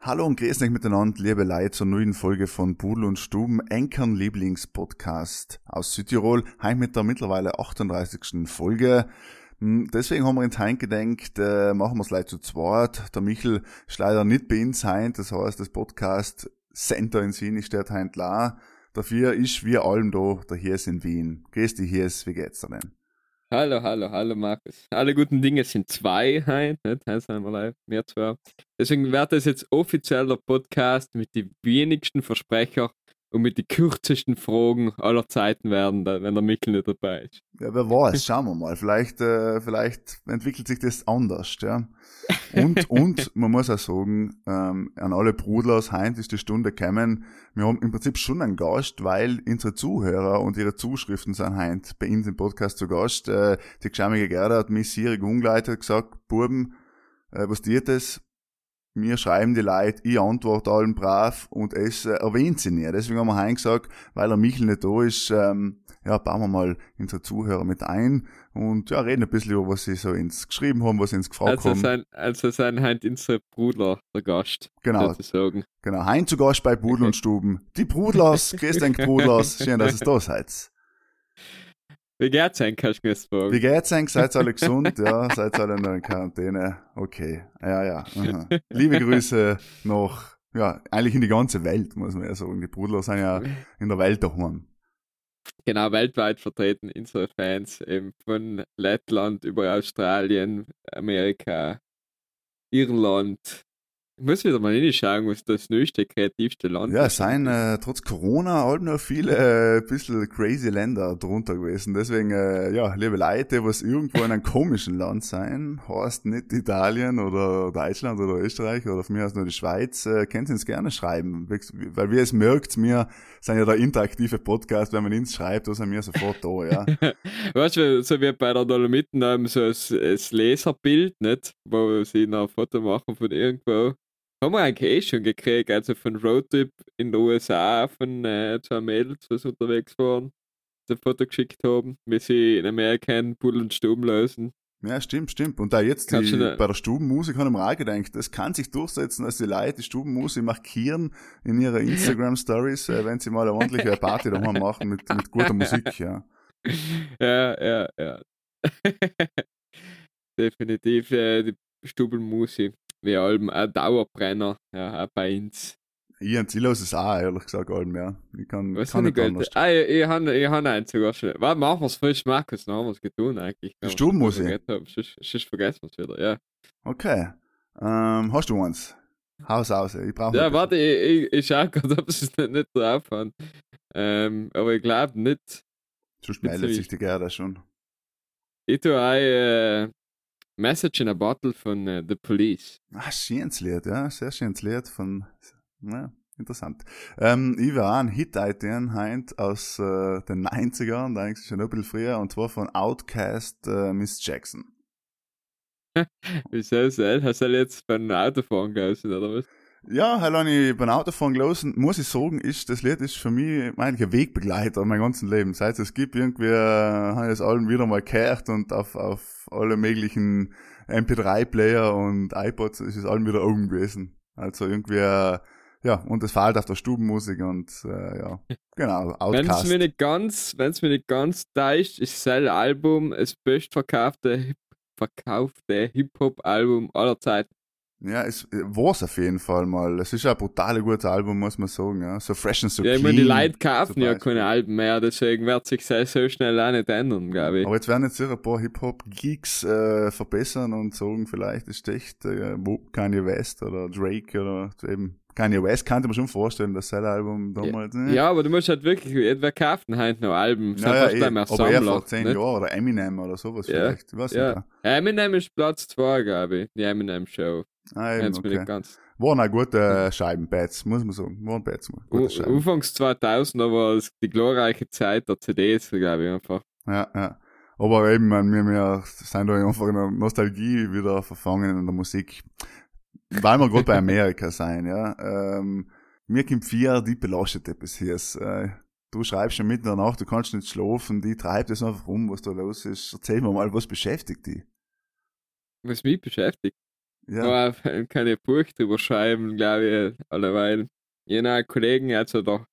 Hallo und grüß euch miteinander, liebe Leute, zur neuen Folge von Pudel und Stuben, Enkern Lieblingspodcast aus Südtirol, heim mit der mittlerweile 38. Folge. Hm, Deswegen haben wir ins Heim gedenkt, äh, machen wir es leider zu zweit. Der Michel ist leider nicht bei uns heim, das heißt, das Podcast Center in Wien ist der heim klar. Dafür ist wir allem da, der Hirs in Wien. Grüß dich, Hirs, wie geht's dir denn? Hallo, hallo, hallo Markus. Alle guten Dinge sind zwei heute, nicht? Wir live, mehr zwei. Deswegen wird das jetzt offizieller Podcast mit den wenigsten Versprecher und mit den kürzesten Fragen aller Zeiten werden, wenn der Mikkel nicht dabei ist. Ja, wer weiß, schauen wir mal. Vielleicht, äh, vielleicht entwickelt sich das anders, ja. Und, und, man muss auch sagen, ähm, an alle Brudlers, heint ist die Stunde gekommen. Wir haben im Prinzip schon einen Gast, weil unsere Zuhörer und ihre Zuschriften sind heint bei uns im Podcast zu Gast. Äh, die geschämige Gerda hat mich sierig umgeleitet, gesagt, Buben, äh, was dir das? Mir schreiben die Leute, ich antworte allen brav und es äh, erwähnt sie nicht. Deswegen haben wir heim gesagt, weil der Michel nicht da ist, ähm, ja, bauen wir mal unsere Zuhörer mit ein und ja, reden ein bisschen über, was sie so ins geschrieben haben, was sie ins gefragt Also haben. sein, also sein heute unsere Brudler, der Gast, Genau, sozusagen. genau. Hein zu Gast bei Pudel und Stuben. Die Brudlers, dich Brudlers, schön, dass ihr da seid. Wie geht's eigentlich, kannst du mir jetzt fragen? Wie geht's euch? Seid ihr alle gesund? Ja, seid ihr alle noch in Quarantäne? Okay, ja, ja. aha. Liebe Grüße nach, ja, eigentlich in die ganze Welt, muss man ja sagen. Die Brudler sind ja in der Welt daheim. Genau, weltweit vertreten, unsere Fans, eben von Lettland über Australien, Amerika, Irland. Ich muss wieder mal hinschauen, was das neueste, kreativste Land Ja, es ist. seien äh, trotz Corona halt noch viele äh, bisschen crazy Länder drunter gewesen. Deswegen, äh, ja, liebe Leute, was irgendwo in einem komischen Land sein, heißt nicht Italien oder Deutschland oder Österreich oder von mir aus nur die Schweiz, äh, könnt ihr uns gerne schreiben. Weil wie es merkt, wir sind ja der interaktive Podcast, wenn man uns schreibt, da sind wir sofort da, ja. Weißt du, so wie bei der Dolomiten haben so ein, Laserbild, nicht? Wo sie noch ein Foto machen von irgendwo. Haben wir eigentlich eh schon gekriegt, also von Roadtrip in den USA von äh, zwei Mädels, was unterwegs waren, die ein Foto geschickt haben, wie sie in Amerika einen Puddel und Stuben lösen. Ja, stimmt, stimmt. Und da jetzt die, bei der Stubenmusik habe ich mir auch gedacht, das kann sich durchsetzen, dass die Leute die Stubenmusik markieren in ihre Instagram-Stories, äh, wenn sie mal eine ordentliche Party daheim machen mit, mit guter Musik, ja. Ja, ja, ja. Definitiv äh, die Stubelmusi. Wie Alben, ein Dauerbrenner, ja, auch bei uns. Ich und Silas ist auch, ehrlich gesagt, allem, ja. Ich kann, Was kann nicht anders. Ah, ich, ich habe ich hab einen sogar schon. Warte, machen wir es frisch, Markus, dann haben wir es getan eigentlich. Die Stubenmusik? Sonst, sonst vergessen wir es wieder, ja. Okay. Ähm, hast du eins? Haus aus, ich brauche Ja, warte, ich, ich, ich schau gerade, ob sie es nicht, nicht drauf haben. Ähm, aber ich glaube nicht. Sonst meldet sich die Gerda schon. Ich tue ein äh, Message in a Bottle von äh, The Police. Ah, schönes Lied, ja, sehr schönes Lied von, ja, interessant. Ähm, ich war ein Hit-Item heint aus äh, den 90ern, eigentlich schon ein bisschen früher, und zwar von Outcast äh, Miss Jackson. Wieso ist das? Hast du jetzt beim Autofahren gelesen, oder was? Ja, habe ich beim Autofahren gelesen, muss ich sagen, ist, das Lied ist für mich eigentlich ein Wegbegleiter mein ganzen Leben. Seit es gibt, irgendwie, äh, habe ich es allen wieder mal gehört und auf, auf alle möglichen MP3-Player und iPods ist es allen wieder oben gewesen. Also irgendwie, äh, ja, und es fällt auf der Stubenmusik und, äh, ja, genau, Wenn es Outcast. mir nicht ganz, wenn es mir nicht ganz täuscht, ist sein Album das bestverkaufte verkaufte Hip-Hop-Album aller Zeiten. Ja, es war es auf jeden Fall mal. Es ist ein brutal gutes Album, muss man sagen, ja. So fresh and so ja, ich clean. meine, die Leute kaufen ja keine Alben mehr, deswegen wird sich das so schnell auch nicht ändern, glaube ich. Aber jetzt werden jetzt sicher ein paar Hip-Hop-Geeks äh, verbessern und sagen, vielleicht ist echt äh, Kanye West oder Drake oder eben Kanye West, kann ich mir schon vorstellen, das sein Album damals. ne? Ja, aber du musst halt wirklich, wer kauft denn heute noch Alben? Sind ja, ja, eh, aber eher Sammler, vor zehn nicht? Jahren oder Eminem oder sowas Ja, vielleicht. Ich weiß ja. nicht. Eminem ist Platz 2, glaube ich, die Eminem Show. Ah, eben, Jetzt bin okay. ich ganz. Waren auch gute Scheibenpads, muss man sagen. Waren Pads, gute Scheiben. Anfangs 2000, aber die glorreiche Zeit der CDs, glaube ich einfach. Ja, ja. Aber eben, wir, wir sind da einfach in der Nostalgie wieder verfangen in der Musik. Weil wir gerade bei Amerika sein, ja. Ähm, mir kommt vier, die belastet etwas hier. Äh, du schreibst schon mitten in der Nacht, du kannst nicht schlafen, die treibt es einfach rum, was da los ist. Erzähl mir mal, was beschäftigt die? Was mich beschäftigt? Ja. Aber keine Buch drüber schreiben, glaube ich, alleweil. Jener Kollegen, also der,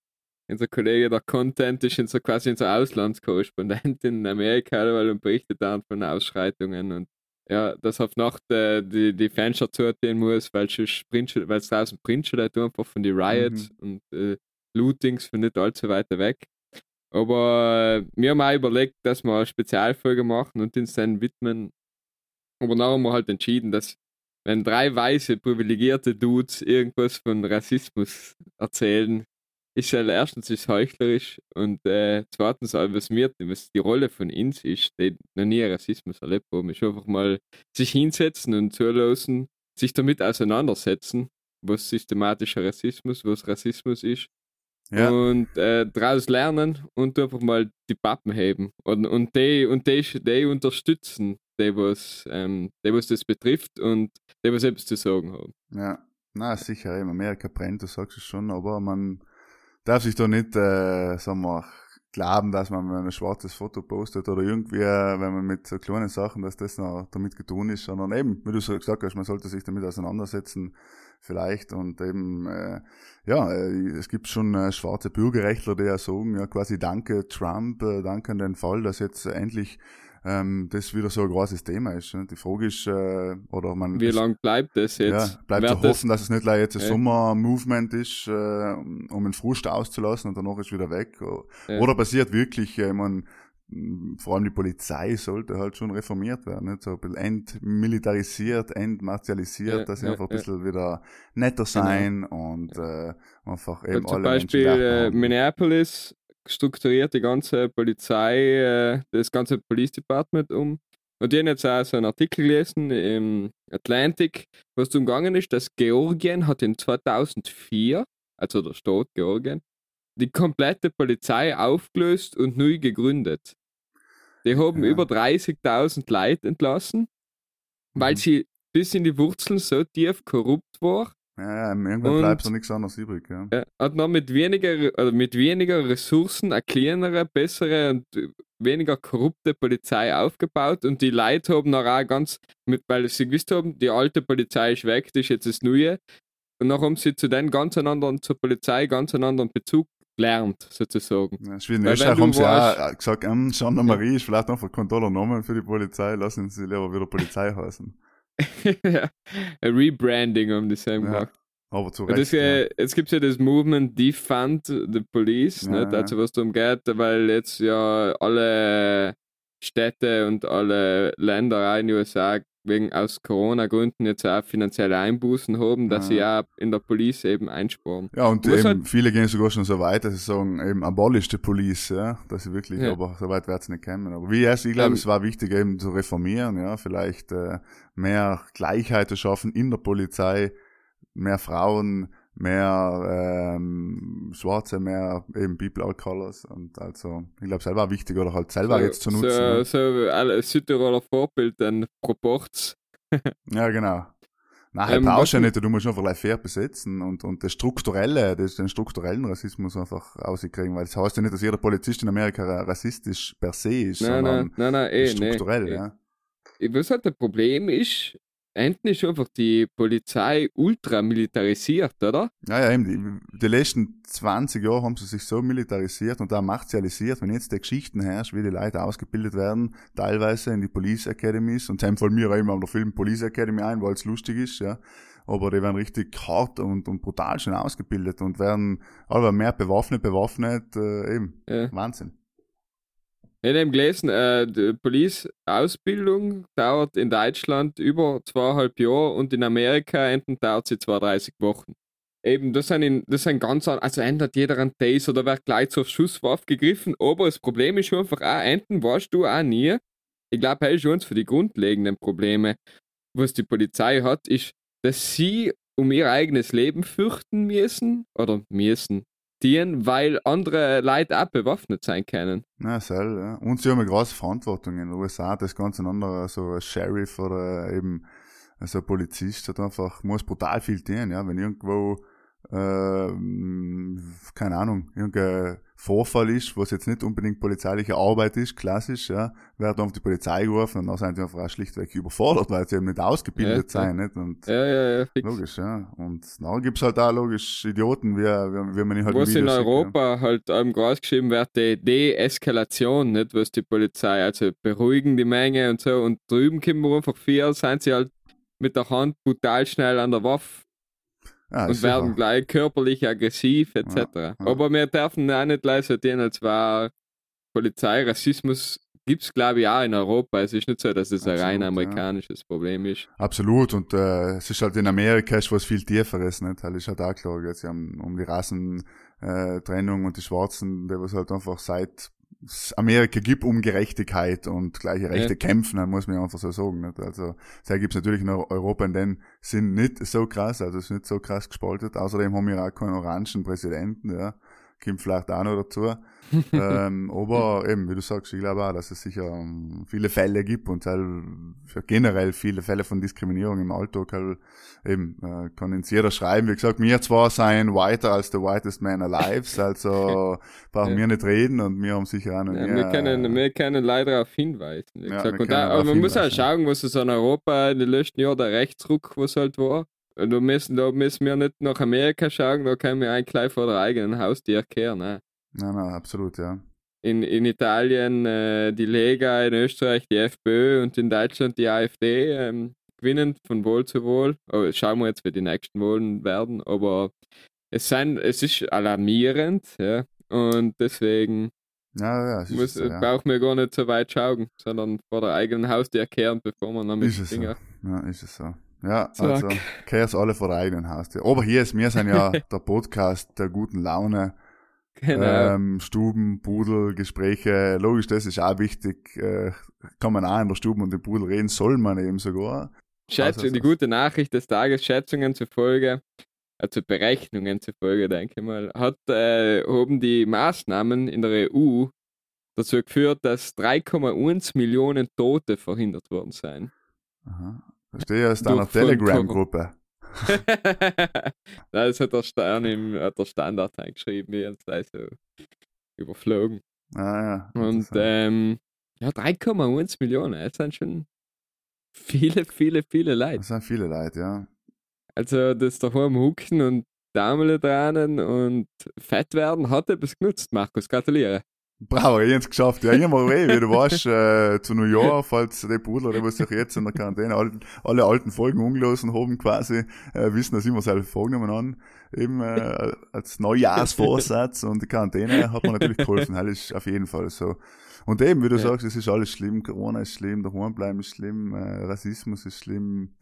unser Kollege, der Content ist so quasi so Auslandskorrespondent in Amerika, weil er berichtet dann von Ausschreitungen und ja, dass auf Nacht äh, die, die Fenster zugehen muss, weil es draußen Printschule einfach von den Riots mhm. und äh, Lootings von nicht allzu weit weg. Aber äh, wir haben auch überlegt, dass wir eine Spezialfolge machen und uns dann widmen. Aber dann haben wir halt entschieden, dass wenn drei weiße, privilegierte Dudes irgendwas von Rassismus erzählen, ist ja erstens ist heuchlerisch und äh, zweitens, was mir, was die Rolle von uns ist, die noch nie Rassismus erlebt haben, ist einfach mal sich hinsetzen und zulassen, sich damit auseinandersetzen, was systematischer Rassismus, was Rassismus ist. Ja. Und äh, daraus lernen und einfach mal die Pappen heben und, und die und die, die unterstützen, die was, ähm, die was das betrifft und die was etwas zu sagen haben. Ja, na sicher, in Amerika brennt, du sagst es schon, aber man darf sich da nicht, äh, sagen wir, glauben, dass man ein schwarzes Foto postet oder irgendwie, äh, wenn man mit so kleinen Sachen, dass das noch damit getan ist, sondern eben, wie du so gesagt hast, man sollte sich damit auseinandersetzen, vielleicht und eben, äh, ja, äh, es gibt schon äh, schwarze Bürgerrechtler, die ja sagen, ja, quasi danke Trump, äh, danke an den Fall, dass jetzt endlich ähm, das wieder so ein großes Thema ist. Ne? Die Frage ist, äh, oder man. Wie lange bleibt das jetzt? Ja, bleibt zu hoffen, dass es nicht gleich jetzt ein ja. Sommer-Movement ist, äh, um den Frust auszulassen und danach ist wieder weg. Ja. Oder passiert wirklich, äh, ich mein, vor allem die Polizei sollte halt schon reformiert werden, nicht? so ein bisschen entmilitarisiert, entmartialisiert, ja, dass sie ja, einfach ein bisschen ja. wieder netter genau. sein genau. und äh, einfach eben und alle Zum Beispiel äh, Minneapolis strukturiert die ganze Polizei, äh, das ganze Police Department um. Und die haben jetzt auch so einen Artikel gelesen im Atlantic, was umgegangen ist, dass Georgien hat in 2004, also der Staat Georgien, die komplette Polizei aufgelöst und neu gegründet. Die haben ja. über 30.000 Leute entlassen, weil mhm. sie bis in die Wurzeln so tief korrupt war, ja, ja irgendwann bleibt da nichts anderes übrig. Ja. ja. Hat man mit weniger, also mit weniger Ressourcen eine kleinere, bessere und weniger korrupte Polizei aufgebaut und die Leute haben noch auch ganz, mit, weil sie gewusst haben, die alte Polizei ist weg, das ist jetzt das Neue. Und dann haben sie zu den ganz anderen, zur Polizei ganz einen anderen Bezug gelernt, sozusagen. Ja, in Österreich haben sie auch gesagt, ähm, Gendarmerie ist vielleicht einfach kein toller Name für die Polizei, lassen sie lieber wieder Polizei heißen. ja, Rebranding haben die selber gemacht. Aber zu Recht, das, äh, Jetzt gibt es ja das Movement Defund the Police, ja, nicht? also was darum geht, weil jetzt ja alle Städte und alle Länder in den USA wegen aus Corona-Gründen jetzt auch finanzielle Einbußen haben, dass ja. sie ja in der Police eben einsparen. Ja, und eben, halt viele gehen sogar schon so weit, dass sie sagen, eben abolish the Police, ja, dass sie wirklich, ja. aber so weit wird es nicht kommen. Aber wie erst, ich glaube, ähm, es war wichtig eben zu reformieren, ja, vielleicht äh, mehr Gleichheit zu schaffen in der Polizei, mehr Frauen, mehr ähm, Schwarze, mehr eben People Colors und also ich glaube selber wichtig oder halt selber so, jetzt zu nutzen. So, ne? so Südtiroler Vorbild, dann Proports. ja, genau. Nein, ähm, ja nicht, du musst einfach gleich fair besetzen und, und das Strukturelle, das, den strukturellen Rassismus einfach rauskriegen, weil das heißt ja nicht, dass jeder Polizist in Amerika rassistisch per se ist, nein, sondern nein, nein, nein, eh, strukturell, nee, ja. Was halt das Problem ist, Enten ist einfach die Polizei ultra militarisiert, oder? Ja, ja, eben. Die, die letzten 20 Jahre haben sie sich so militarisiert und auch martialisiert, wenn jetzt die Geschichten herrscht, wie die Leute ausgebildet werden, teilweise in die Police Academies und dann fallen mir auch immer auf der Film Police Academy ein, weil es lustig ist, ja. Aber die werden richtig hart und, und brutal schon ausgebildet und werden aber mehr bewaffnet, bewaffnet, äh, eben. Ja. Wahnsinn. Ich habe gelesen, äh, die Police-Ausbildung dauert in Deutschland über zweieinhalb Jahre und in Amerika enden dauert sie 32 Wochen. Eben, das sind, in, das sind ganz, also ändert jeder einen Taser oder wird gleich zur Schusswaffe gegriffen, aber das Problem ist einfach auch, enden weißt du auch nie. Ich glaube, das ist uns für die grundlegenden Probleme, was die Polizei hat, ist, dass sie um ihr eigenes Leben fürchten müssen oder müssen dienen, weil andere Leute auch bewaffnet sein können. Ja, sel, ja. Und sie haben eine große Verantwortung in den USA, das ganz ein anderer, so ein Sheriff oder eben so ein Polizist hat einfach, muss brutal viel dienen, ja, wenn irgendwo äh, keine Ahnung, irgendein Vorfall ist, was jetzt nicht unbedingt polizeiliche Arbeit ist, klassisch, ja, werden auf die Polizei gerufen und dann sind sie einfach auch schlichtweg überfordert, weil sie eben nicht ausgebildet Ja, sein, nicht? Und Ja, ja, ja, fix. logisch, ja. Und dann gibt's halt auch logisch Idioten, wie, wie, wie man ihn halt Was in Videos sieht, Europa halt ähm, groß geschrieben wird, die Deeskalation, nicht was die Polizei, also beruhigen die Menge und so. Und drüben kommen wir einfach vier, sind sie halt mit der Hand brutal schnell an der Waffe Ja, und sicher. werden gleich körperlich aggressiv etc. ja. Aber wir dürfen auch nicht leisten, den als war Polizei, Rassismus gibt es glaube ich auch in Europa. Es ist nicht so, dass es ein Absolut, rein ja. amerikanisches Problem ist. Absolut, und äh, es ist halt in Amerika ist was viel Tieferes, nicht? Das ist halt auch klar, jetzt um, um die Rassentrennung äh, und die Schwarzen, der was halt einfach seit es Amerika gibt um Gerechtigkeit und gleiche Rechte Ja. kämpfen, dann muss man einfach so sagen. Nicht? Also da gibt's natürlich in Europa in dem Sinn nicht so krass, also es ist nicht so krass gespaltet. Außerdem haben wir auch keinen orangen Präsidenten, ja. Kommt vielleicht auch noch dazu. ähm, aber eben, wie du sagst, ich glaube auch, dass es sicher ähm, viele Fälle gibt und halt generell viele Fälle von Diskriminierung im Alltag halt eben äh, kann uns jeder schreiben. Wie gesagt, wir zwar seien whiter als the whitest man alive, also brauchen Ja. wir nicht reden und wir haben sicher auch noch Ja, mehr, wir, können, wir können leider darauf hinweisen. Ja, gesagt. und da, aber man muss auch schauen, was es in Europa in den letzten Jahren der Rechtsruck, was halt war. Da müssen, da müssen wir nicht nach Amerika schauen, da können wir eigentlich gleich vor der eigenen Haustür kehren. Ne? Nein, nein, absolut, ja. In, in Italien äh, die Lega, in Österreich die FPÖ und in Deutschland die AfD ähm, gewinnen von Wohl zu Wohl. Aber schauen wir jetzt, wie die nächsten Wahlen werden. Aber es, sind, es ist alarmierend. Ja? Und deswegen Ja, ja, muss, so, ja. brauchen wir gar nicht so weit schauen, sondern vor der eigenen Haustür kehren, bevor man dann mit Ist es so. Finger. Ja, ist es so. Ja, Zack. also kehr's alle vor der eigenen Haustür. Aber hier ist, wir sind ja der Podcast der guten Laune. Genau. Ähm, Stuben, Pudel, Gespräche, logisch, das ist auch wichtig. Äh, kann man auch in der Stube und dem Pudel reden, soll man eben sogar. Schätzung, also die das- gute Nachricht des Tages, Schätzungen zufolge, also Berechnungen zufolge, denke ich mal, hat, äh, haben die Maßnahmen in der EU dazu geführt, dass 3,1 Millionen Tote verhindert worden sind. Aha. Verstehe, aus deiner Durch von Telegram-Gruppe. das hat der Stern im hat der Standard eingeschrieben, wir haben es so überflogen. Ah, ja. Und ähm, ja, 3,1 Millionen, das sind schon viele, viele, viele Leute. Das sind viele Leute, ja. Also das daheim hucken und Däumle dran und fett werden, hat etwas genutzt, Markus. Gratuliere. Bravo, ich hab's geschafft. Ja, ich mal weh, wie du warst, äh, zu New York, falls die Pudler, die was sich jetzt in der Quarantäne alle, alle alten Folgen umgelassen haben, quasi, äh, wissen, dass ich mir selber vorgenommen an, eben, äh, als Neujahrsvorsatz und die Quarantäne hat mir natürlich geholfen, das ist auf jeden Fall so. Und eben, wie du Ja. sagst, es ist alles schlimm, Corona ist schlimm, daheim bleiben ist schlimm, äh, Rassismus ist schlimm.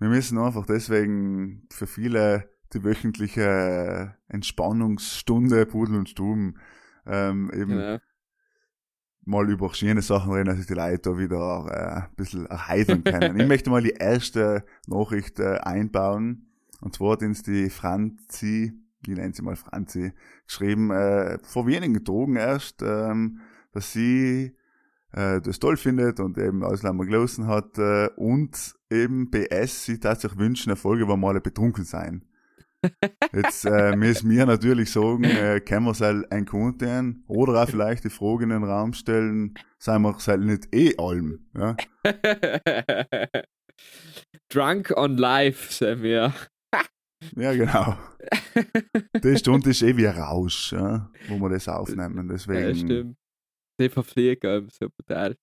Wir müssen einfach deswegen für viele die wöchentliche Entspannungsstunde Pudel und Stuben ähm, eben Genau. mal über schöne Sachen reden, dass sich die Leute da wieder äh, ein bisschen erheitern können. ich möchte mal die erste Nachricht äh, einbauen. Und zwar hat uns die Franzi, ich nenne sie mal Franzi, geschrieben, äh, vor wenigen Tagen erst, ähm, dass sie äh, das toll findet und eben Ausländer gelassen hat äh, und eben BS, sie tatsächlich wünschen, eine Folge, wo wir alle betrunken sein. Jetzt äh, müssen wir natürlich sagen, äh, können wir es halt ein Content oder auch vielleicht die Frage in den Raum stellen, seien wir es halt nicht eh allem. Ja? Drunk on Life, sind wir. ja, genau. Die Stunde ist eh wie ein Rausch, ja? wo wir das aufnehmen. Deswegen, Ja, stimmt. Die verfliegen so brutal.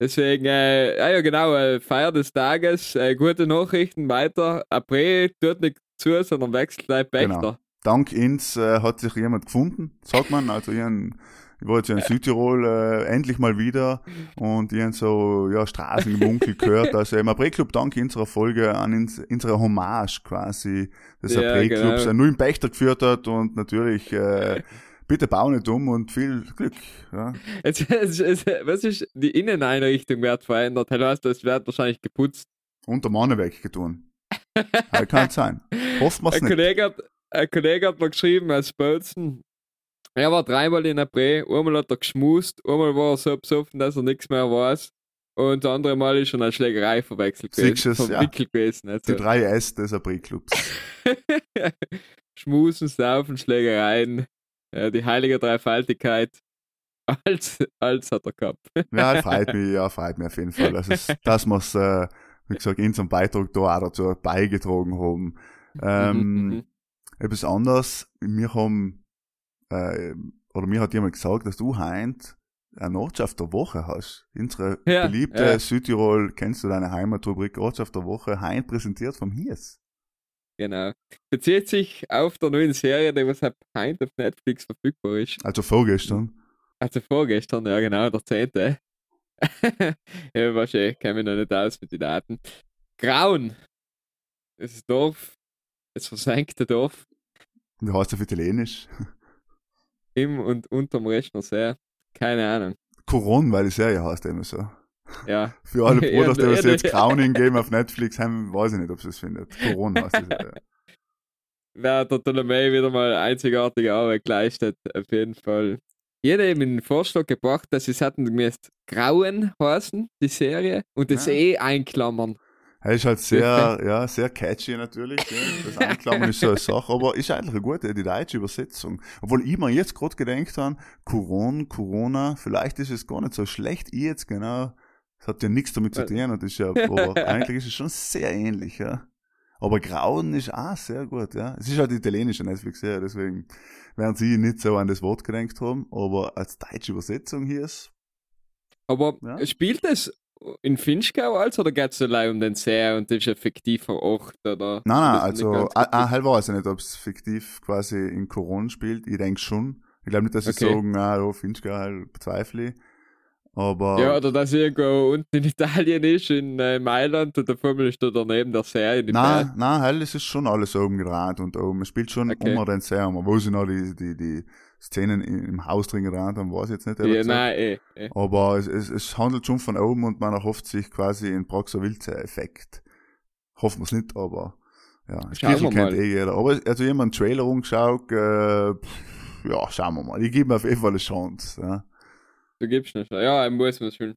Deswegen, äh, ja, ja genau, äh, Feier des Tages, äh, gute Nachrichten weiter. April tut nicht zu, sondern wechselt gleich Pächter. Genau. dank uns äh, hat sich jemand gefunden, sagt man. Also ich, ich war jetzt in Südtirol äh, endlich mal wieder und ich hab so ja, Straßenmunkel gehört. Also im April-Club dank unserer Folge an ins, unserer Hommage quasi des Ja, April-Clubs genau. äh, nur im Pächter geführt hat und natürlich äh, bitte bau nicht um und viel Glück. Ja. Jetzt, jetzt, jetzt, was ist, die Inneneinrichtung wird verändert. Das heißt, es wird wahrscheinlich geputzt. Und der Mann weggetun. Ja, kann sein. Hoffen wir es Ein nicht. Kollege, hat, ein Kollege hat mir geschrieben, als Bozen, er war dreimal in der Bre, einmal hat er geschmust, einmal war er so besoffen, dass er nichts mehr weiß. Und das andere Mal ist schon eine Schlägerei verwechselt gewesen. du's, ja. Gewesen. Die Also. drei S des April-Clubs. Schmusen, Saufen, Schlägereien, ja, die heilige Dreifaltigkeit. Als, als hat er gehabt. Ja, freut mich, ja, freut mich auf jeden Fall. Also, es- dass wir es, äh, wie gesagt, in unserem Beitrag da auch dazu beigetragen haben. Ähm, Mhm, etwas anderes, wir haben, äh, oder mir hat jemand gesagt, dass du heint eine Ortschaft der Woche hast. Unsere Ja, beliebte ja. Südtirol, kennst du deine Heimatrubrik Ortschaft der Woche, heint präsentiert vom Hies. Genau. Bezieht sich auf der neuen Serie, die was heute auf Netflix verfügbar ist. Also vorgestern. Also vorgestern, ja genau, der 10. ja, war schön, kenne mich noch nicht aus mit den Daten. Grauen. Das ist Dorf, das versenkte Dorf Wie heißt das auf Italienisch? im und unterm Rechner sehr. Keine Ahnung. Coron, weil die Serie heißt immer so. Ja, Für alle Ja, Bruders, die ja, was jetzt ja. Crowning geben auf Netflix haben, weiß ich nicht, ob sie es findet. Coron heißt die Serie. da hat der Ptolemei wieder mal einzigartige Arbeit geleistet, auf jeden Fall. Jeder eben den Vorschlag gebracht, dass es hatten gemäß Grauen heißen, die Serie, und das Ja. eh einklammern. Er ist halt sehr, ja, sehr catchy natürlich. Ja. Das Anklammern ist so eine Sache, aber ist eigentlich eine gute, die deutsche Übersetzung. Obwohl ich mir jetzt gerade gedacht habe, Coron, Corona, vielleicht ist es gar nicht so schlecht. Ich jetzt genau, es hat ja nichts damit zu tun und ist ja, aber eigentlich ist es schon sehr ähnlich, ja. Aber Grauen ist auch sehr gut, ja. Es ist halt italienische Netflix-Serie, deswegen werden sie nicht so an das Wort gedenkt haben, aber als deutsche Übersetzung hier ist, Aber Ja. spielt es in Finchgau als oder geht es allein um den See und das ist ein fiktiver Ort? Oder Nein, nein, also, ah, halt weiß ich nicht, ob es fiktiv quasi in Corona spielt. Ich denke schon. Ich glaube nicht, dass sie Okay. sagen, ah, ja, Finchgau, halt bezweifle ich. Aber, Ja, oder dass irgendwo unten in Italien ist, in äh, Mailand, und der Formel ist da daneben der See in nein, nein, halt, es ist schon alles oben gedreht und oben. Es spielt schon Okay. unter den Serien. Wo sie noch die, die, die Szenen im Haus drin gedreht haben, weiß ich jetzt nicht. Ja, nein, eh, eh. Aber es, es, es handelt schon von oben und man erhofft sich quasi einen Proxer Wilze-Effekt. Hoffen wir es nicht, aber ja, wir kennt eh jeder. Aber also jemand einen Trailer umgeschaut, äh, pff, ja, schauen wir mal. Ich gebe mir auf jeden Fall eine Chance. Ja. Du gibst nicht. Ja, ich muss man schon.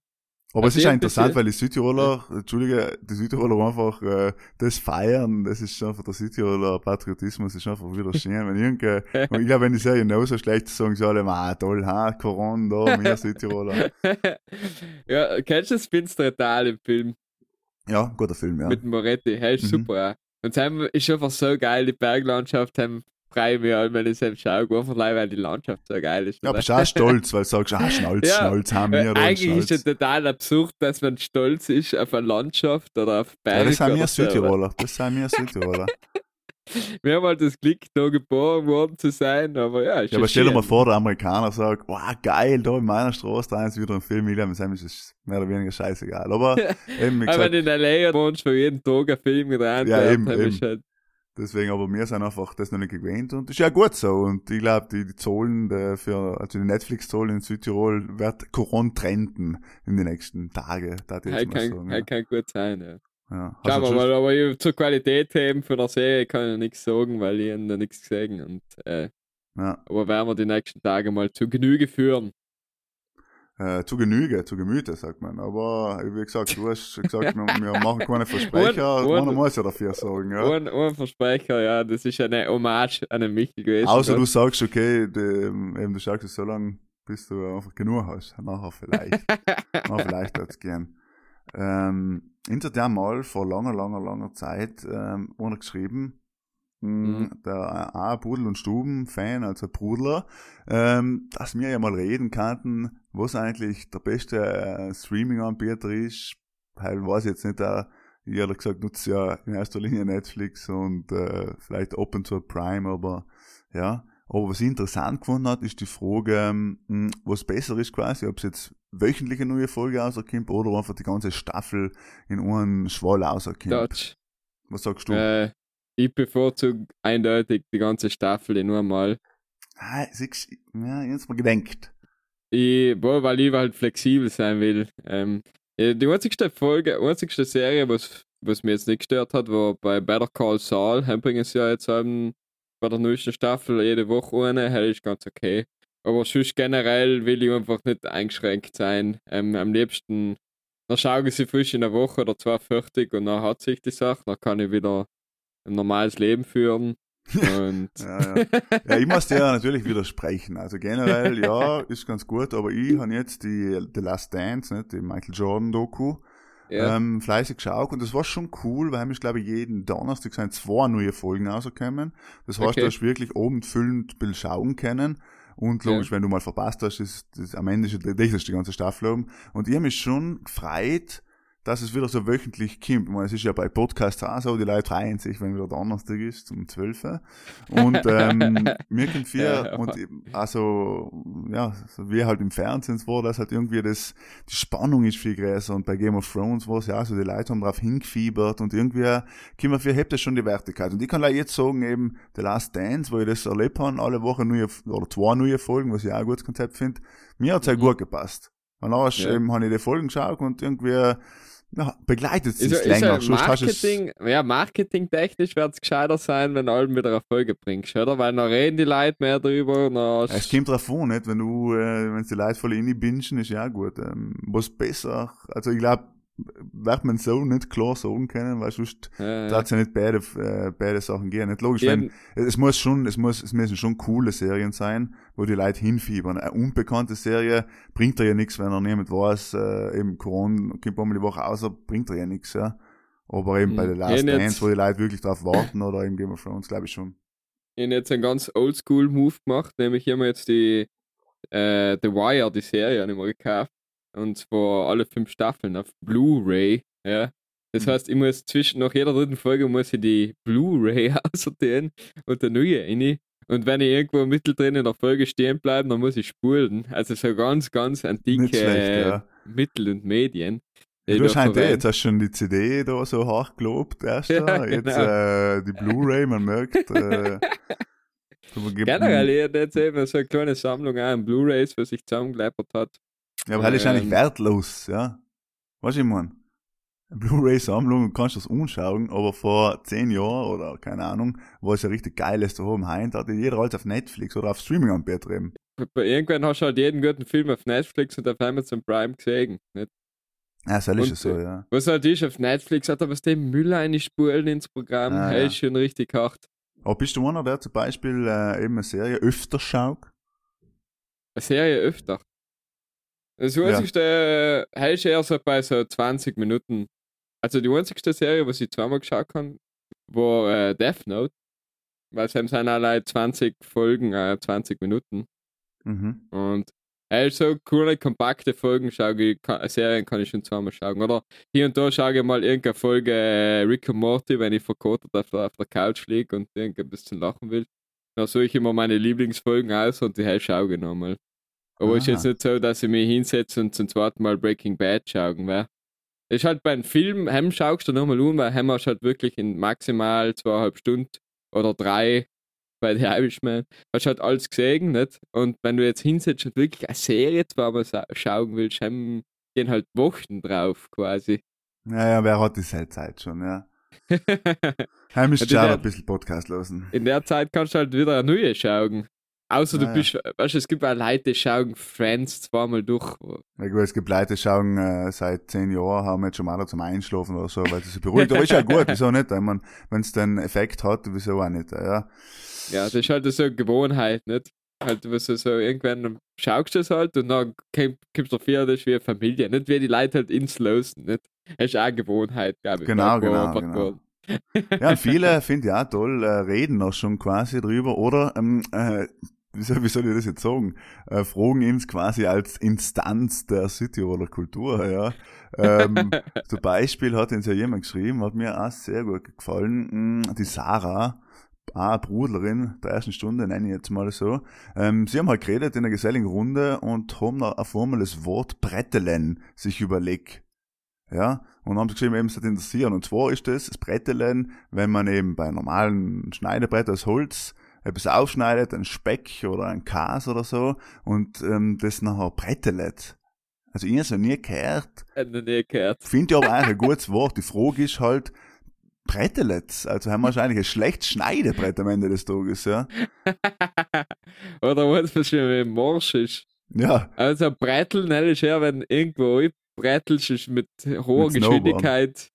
Aber es ist ja interessant, weil die Südtiroler, Entschuldige, die Südtiroler einfach äh, das feiern, das ist einfach der Südtiroler Patriotismus, ist einfach wieder schön. Wenn irgende, und ich glaube, wenn die Serie noch so schlecht ist, sagen sie alle, ah, toll, ha, Corona, da, wir Südtiroler. ja, kennst du das finstere Tal im Film Ja, guter Film, ja. mit Moretti? Hey, ist Mhm. super. Und es ist einfach so geil, die Berglandschaft haben freue mich an, wenn ich es schaue, einfach allein, weil die Landschaft so geil ist. Ja, aber bist auch stolz, weil du sagst, ah, Schnalz, Ja, Schnalz, haben wir Eigentlich ist es total absurd, dass man stolz ist auf eine Landschaft oder auf Ja, Berge. das sind wir aber Südtiroler, das sind wir Südtiroler. Wir haben halt das Glück, da geboren worden zu sein, aber ja, ist Ja, aber stell dir mal vor, der Amerikaner sagt, wow, geil, da in meiner Straße, da ist wieder ein Film, glaube, ist es mehr oder weniger scheißegal. Aber eben, wie Aber wenn gesagt, du in L.A. wohnst, wo jeden Tag ein Film gedreht Ja, eben, eben. ist halt, deswegen, aber wir sind einfach das noch nicht gewöhnt und das ist ja gut so. Und ich glaube, die, die Zahlen der für, also die Netflix-Zahlen in Südtirol wird Corona trenden in den nächsten Tagen, da ich jetzt halt mal kann, sagen. halt kann gut sein, ja. Ja. Ja. Du mal, aber ich, zur Qualität eben für der Serie kann ich nichts sagen, weil ich noch nichts gesehen und, äh, Ja, aber werden wir die nächsten Tage mal zu Genüge führen. Äh, zu Genüge, zu Gemüte, sagt man. Aber wie gesagt, du hast gesagt, wir, wir machen keine Versprecher, Und- und- einer muss ja dafür sagen. Ja. Ein, ein Versprecher, ja, das ist eine Hommage an den Michel gewesen. Außer du sagst, okay, de, eben, du sagst es so lange, bis du einfach genug hast. Nachher vielleicht. Nachher vielleicht wird's gehen. Ähm, hinter der mal vor langer, langer, langer Zeit ähm, einer geschrieben, Mhm. der auch Pudel- und Stuben-Fan, also Pudler, ähm, dass wir ja mal reden könnten, was eigentlich der beste äh, Streaming-Anbieter ist. Weil weiß ich jetzt nicht, äh, ich ehrlich gesagt nutze ja in erster Linie Netflix und äh, vielleicht Open to Prime, aber ja. Aber was ich interessant gefunden hat, ist die Frage, ähm, was besser ist quasi, ob es jetzt wöchentliche neue Folge rauskommt oder einfach die ganze Staffel in einen Schwall rauskommt. Dutch. Was sagst du? Äh, ich bevorzuge eindeutig die ganze Staffel nur mal. Ah, siehst ja, jetzt mal gedenkt. Ich, boah, weil ich halt flexibel sein will. Ähm, äh, die einzigste Folge, einzigste Serie, was was mir jetzt nicht gestört hat, war bei Better Call Saul, haben bringen sie ja jetzt ähm, bei der neuesten Staffel jede Woche eine, das ist ganz okay. Aber sonst generell will ich einfach nicht eingeschränkt sein. Ähm, am liebsten, dann schauen sie frisch in einer Woche oder zwei fertig und dann hat sich die Sache, dann kann ich wieder ein normales Leben führen. Und Ja, ja. ja, ich muss dir natürlich widersprechen. Also generell, ja, ist ganz gut, aber ich habe jetzt die The Last Dance, nicht, die Michael Jordan Doku, ja, ähm, fleißig geschaut und das war schon cool, weil wir, glaube ich, jeden Donnerstag sind zwei neue Folgen rausgekommen. Das heißt, Okay. du hast wirklich abendfüllend Bild schauen können. Und logisch, wenn du mal verpasst hast, ist, ist am Ende ist das ist die ganze Staffel oben. Und ich habe mich schon gefreut, dass es wieder so wöchentlich kommt. Ich meine, es ist ja bei Podcasts auch so, die Leute freuen sich, wenn wieder Donnerstag ist, um 12 Uhr. Und ähm, wir können vier, Ja, und also, ja, so wie halt im Fernsehen es war, dass halt irgendwie das, die Spannung ist viel größer. Und bei Game of Thrones war es ja so, die Leute haben drauf hingefiebert und irgendwie, Kimmer für hebt das schon die Wertigkeit. Und ich kann leider jetzt sagen, eben, The Last Dance, wo ich das erlebt habe, alle Wochen neue, oder zwei neue Folgen, was ich auch ein gutes Konzept finde, mir hat's ja Mhm. gut gepasst. Und dann Ja. eben, habe ich die Folgen geschaut und irgendwie, ja, begleitet sich ist, ist länger. ja es- Marketing, ja, marketingtechnisch wird es gescheiter sein, wenn du allem wieder eine Folge bringst, oder? Weil dann reden die Leute mehr drüber. Dann Es kommt drauf an, nicht? Wenn du, äh, wenn die Leute voll bingen, ist ja gut. Ähm, was besser, also ich glaube, wird man so nicht klar sagen können, weil sonst ja, darf es ja nicht beide, äh, beide Sachen gehen. Nicht logisch, wenn, es muss schon, es muss, es müssen schon coole Serien sein, wo die Leute hinfiebern. Eine unbekannte Serie bringt dir ja nichts, wenn er niemand weiß, äh, eben Corona kommt einmal die Woche außer, bringt dir ja nichts, ja. Aber eben bei Mhm. The Last Ja, nicht- Dance, wo die Leute wirklich drauf warten, oder eben Game of Thrones, glaube ich schon. Ich habe jetzt einen ganz oldschool-Move gemacht, nämlich hier haben wir jetzt die äh, The Wire, die Serie, habe ich mal gekauft. Und zwar alle fünf Staffeln auf Blu-ray. Ja. Das Mhm. heißt, ich muss zwischen nach jeder dritten Folge muss ich die Blu-ray aussortieren und der neue rein. Und wenn ich irgendwo mittendrin in der Folge stehen bleibe, dann muss ich spulen. Also so ganz, ganz antike schlecht, ja. Mittel und Medien. die Du scheint eh, jetzt hast du schon die CD da so hochgelobt, erst Ja, da, jetzt genau. äh, die Blu-ray, man merkt. Äh, Generell, ich hätte jetzt eben so eine kleine Sammlung an Blu-rays, was sich zusammengeleppert hat. Ja, aber das ist eigentlich ähm, wertlos, ja. Weißt du, ich mein? Eine Blu-ray-Sammlung, du kannst das anschauen, aber vor zehn Jahren oder keine Ahnung, war es ja richtig geiles da oben heim, da hat jeder alles auf Netflix oder auf Streaming-Anbieter eben. Bei irgendwann hast du halt jeden guten Film auf Netflix und auf Amazon Prime gesehen. Nicht? Ja, so ist Und, es so, ja. Was halt ist, auf Netflix hat er was dem Müll einspulen ins Programm. Ah, hey, ja. ist schon richtig hart. Aber bist du einer, der zum Beispiel äh, eben eine Serie öfter schaut? Eine Serie öfter. Das Ja. einzigste, hey, ist eher so bei so 20 Minuten. Also die einzigste Serie, was ich zweimal geschaut habe, war äh, Death Note. Weil es haben sind allein 20 Folgen, äh, 20 Minuten. Mhm. Und hey, so coole, kompakte Folgen schaue ich, kann, Serien kann ich schon zweimal schauen. Oder hier und da schaue ich mal irgendeine Folge äh, Rick and Morty, wenn ich verkotet auf der, auf der Couch liege und irgendwie ein bisschen lachen will. Dann suche ich immer meine Lieblingsfolgen aus und die hey, schaue ich nochmal. Aber es ist jetzt nicht so, dass ich mich hinsetze und zum zweiten Mal Breaking Bad schauen werde. Ist halt beim Film, hem schaust du nochmal um, weil hem hast halt wirklich in maximal zweieinhalb Stunden oder drei bei The Irishman, hast halt alles gesehen, nicht? Und wenn du jetzt hinsetzt und wirklich eine Serie zweimal schauen willst, hem gehen halt Wochen drauf quasi. Ja, ja, wer hat diese Zeit schon, ja. Heim ist Ja, die schade der- ein bisschen Podcast losen. In der Zeit kannst du halt wieder eine neue schauen. Außer du Ja, ja. bist, weißt du, es gibt auch Leute, die schauen Friends zweimal durch. Ja gut, es gibt Leute, die schauen äh, seit zehn Jahren, haben jetzt schon mal zum Einschlafen oder so, weil das sich beruhigt. Aber ist ja gut, wieso nicht? Ich mein, wenn es den Effekt hat, wieso auch nicht, ja. Ja, das ist halt so eine Gewohnheit, nicht? Halt, was du so irgendwann schaust du es halt und dann komm- kommst du dir das ist wie eine Familie, nicht wie die Leute halt ins Losen, nicht? Das ist auch eine Gewohnheit, glaube ich. Genau, genau, einfach genau. geworden. Ja, und viele, finde ich auch toll, äh, reden auch schon quasi drüber, oder, ähm, äh, wie soll, ich das jetzt sagen, äh, fragen ins quasi als Instanz der Südtiroler Kultur, ja. Ähm, zum Beispiel hat uns ja jemand geschrieben, hat mir auch sehr gut gefallen, mh, die Sarah, auch Brudlerin der ersten Stunde, nenne ich jetzt mal so. Ähm, sie haben halt geredet in einer geselligen Runde und haben auf einmal das Wort Brettelen sich überlegt. Ja, und haben sie geschrieben, eben, es interessieren. Und zwar ist das, das Brettelen, wenn man eben bei normalen Schneidebrett aus Holz etwas aufschneidet, ein Speck oder ein Kas oder so, und ähm, das nachher brettelet. Also ich habe es nie gehört. Hab noch nie gehört. Finde ich aber eigentlich ein gutes Wort. Die Frage ist halt, Brettelets. Also haben wir wahrscheinlich ein schlecht Schneidebrett am Ende des Tages, ja. Oder was wie morsch ist. Ja, Also Bretteln ist ja, wenn irgendwo brettelst ist mit hoher Mit. Geschwindigkeit.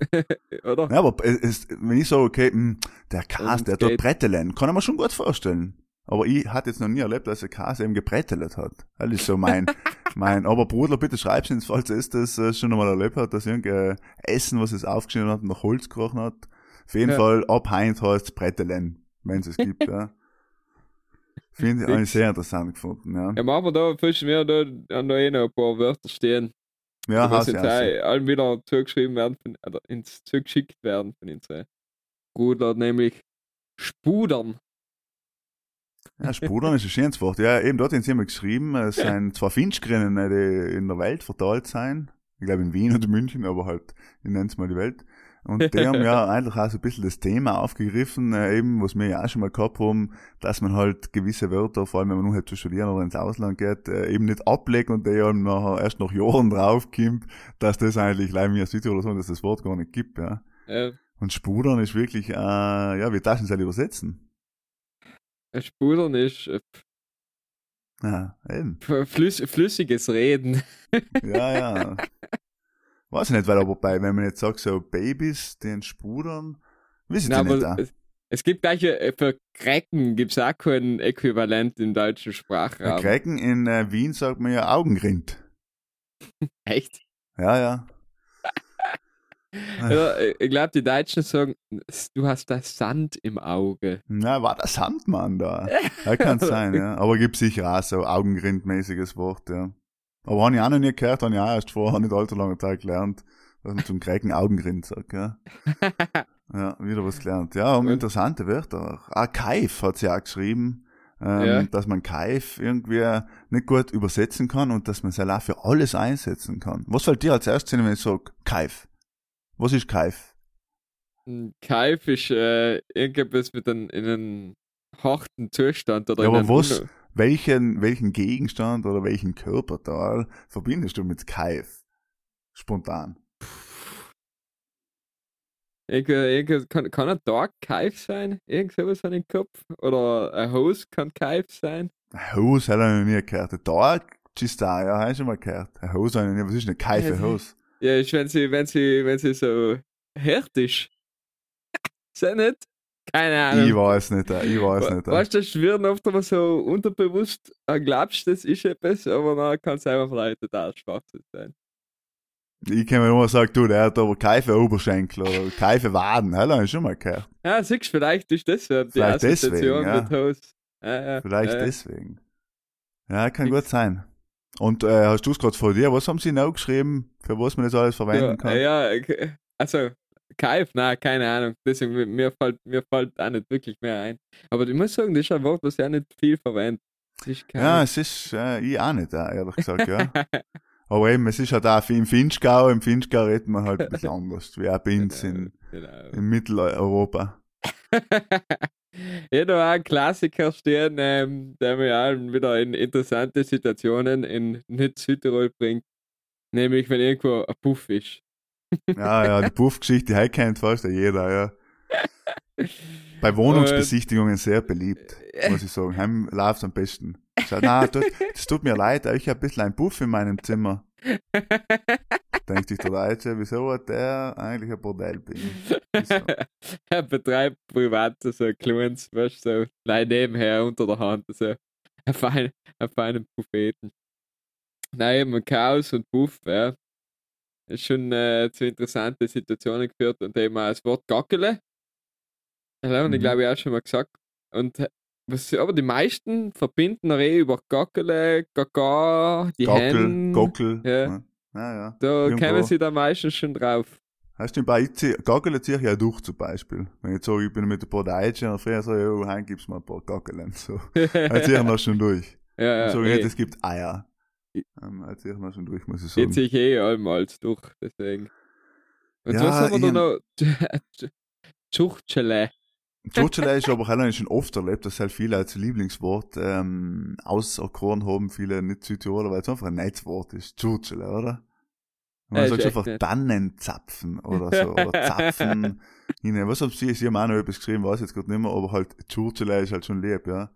Oder? ja aber es, wenn ich sage, okay, mh, der Kas, Und der tut geht. Brettelen, kann ich mir schon gut vorstellen. Aber ich hatte jetzt noch nie erlebt, dass ein Kas eben gebrettelet hat. Das ist so mein, mein, aber Bruder, bitte schreib's ins, falls es das äh, schon einmal erlebt hat, dass irgendein Essen, was es aufgeschnitten hat, nach Holz gerochen hat. Auf jeden Ja. Fall, ab Heint heißt Brettelen, wenn es es gibt, ja. Finde ich eigentlich sehr interessant gefunden, ja. Ja, machen wir da, fischen wir da, da eh noch ein paar Wörter stehen. Ja, hast jetzt auch allen wieder zugeschrieben werden, von, oder ins zugeschickt werden von unseren Bruder, nämlich Spudern. Ja, Spudern ist ein schönes Wort. Ja, eben dort haben sie immer geschrieben, es sind zwei Finchgrinnen, äh, die in der Welt verteilt sein. Ich glaube in Wien und in München, aber halt, ich nenne es mal die Welt. Und die haben ja eigentlich auch so ein bisschen das Thema aufgegriffen, äh, eben, was wir ja auch schon mal gehabt haben, dass man halt gewisse Wörter, vor allem wenn man nur halt zu studieren oder ins Ausland geht, äh, eben nicht ablegt und der eben nachher erst nach Jahren draufkommt, dass das eigentlich, leider mir Südtirol so, dass das Wort gar nicht gibt, ja. Äh, Und Spudern ist wirklich, äh, ja, wie du es übersetzen? ein Spudern ist äh, Ja, eben. flüss, flüssiges Reden. Ja, ja. Weiß ich nicht, weil aber bei, wenn man jetzt sagt, so Babys, den Spudern, wissen die nicht. auch. es, es gibt gleich äh, für Krecken gibt es auch kein Äquivalent im deutschen Sprachraum. Krecken in äh, Wien sagt man ja Augenrind. Echt? Ja, ja. Ja, äh, ich glaube, die Deutschen sagen, du hast das Sand im Auge. Na, war der Sandmann da? Ja, kann sein, ja. Aber gibt sicher auch so Augenrind-mäßiges Wort, ja. Aber habe ich auch noch nie gehört, habe ich auch erst vor nicht allzu langer Zeit gelernt, dass man zum Krecken Augenrind sagt, ja. Ja, wieder was gelernt. Ja, um interessante Wörter. auch. Ah, Kaif hat sie auch geschrieben, ähm, Ja. dass man Kaif irgendwie nicht gut übersetzen kann und dass man es auch für alles einsetzen kann. Was fällt dir als erstes hin, wenn ich sage Kaif? Was ist Kaif? Ein Kaif ist äh, irgendetwas mit einem, in einem harten Zustand oder Ja, aber was- Unno- Welchen, welchen Gegenstand oder welchen Körperteil verbindest du mit Kaif? Spontan. Irgend, irgend, kann, kann ein Tag Kaif sein? Irgend sowas an den Kopf? Oder ein Haus kann Kaif sein? Ein Haus habe ich noch nie gehört. Ein Tag ist da, ja, habe ich schon mal gehört. Ein Haus habe ich noch nie. Was ist ein Kaif Ja, ein Haus? Ja, ist, wenn sie, wenn sie, wenn sie so. Ist das nicht? Keine Ahnung. Ich weiß nicht, äh, ich weiß nicht. äh. Weißt du, das schwirren oft aber so unterbewusst, äh, glaubst das ist etwas, aber dann kann es einfach vielleicht total Schwachsinn sein. Ich kann mir nur sagen, du, der hat aber Keife Oberschenkel oder Keife Waden. Das habe ich schon mal gehört. Ja, siehst du, vielleicht ist das ja die Vielleicht Assoziation deswegen, ja. mit Haus. Ja, ja, Vielleicht deswegen. Ja, kann Nix. gut sein. Und äh, hast du es gerade vor dir? Was haben sie noch geschrieben, für was man das alles verwenden kann? ja, okay. also Kaif, nein, keine Ahnung. Deswegen, mir- fällt, mir fällt auch nicht wirklich mehr ein. Aber ich muss sagen, das ist ein Wort, was ich auch nicht viel verwende. Ja, es ist, äh, ich auch nicht, ehrlich gesagt, ja. Aber eben, es ist halt auch im Finchgau, im Finchgau redet man halt ein bisschen anders, wie auch bei uns in, genau. in Mitteleuropa. ja, da auch ein Klassiker stehen, ähm, der mich auch wieder in interessante Situationen in nicht Südtirol bringt. Nämlich, wenn irgendwo ein Puff ist. Ja, ja, die Puffgeschichte, die kennt fast jeder, ja. Bei Wohnungsbesichtigungen sehr beliebt, muss ich sagen. Heim läuft's am besten. Sag, na, tut, das tut mir leid, ich habe ein bisschen ein Puff in meinem Zimmer. Denkt sich der Deutsche, wieso hat der eigentlich ein Bordell bin? Er betreibt privat so ein kleines, weißt du, so nein, nebenher unter der Hand, so ein feinen, ein feinen Propheten. Nein, eben Chaos und Puff, ja. Ist schon äh, zu interessanten Situationen geführt und eben das Wort Gackele. Das haben wir, Mhm. glaube ich, auch schon mal gesagt. Und äh, was, aber die meisten verbinden auch eh über Gackele, Gaga, die Gockel, Hen. Gockel. Ja. Ja, ja. ja. Da Irgendwo. kommen sie da meistens schon drauf. Das stimmt, bei ich Gaggeln ziehe ich ja durch zum Beispiel. Wenn ich jetzt sage, ich bin mit ein paar Deutschen und früher so, ja, heim gibt's mal ein paar Gaggeln. So. Dann ziehe ich noch schon durch. ja, Und ja, so eh. jetzt, es gibt Eier. Ähm, ziehe ich noch schon durch, muss ich sagen. Jetzt sehe ich eh allmals durch, deswegen. Und Ja, was haben wir da noch? Zuchtschele. Churchill ist aber halt schon oft erlebt, dass halt viele als Lieblingswort ähm, auserkoren haben, viele nicht Südtiroler, weil es einfach ein Netzwort ist. Churchill, oder? Man Ja, sagt einfach nett. Tannenzapfen oder so, oder Zapfen. hinein. Was haben sie, sie haben auch noch etwas geschrieben, weiß jetzt gerade nicht mehr, aber halt Churchill ist halt schon lieb, ja.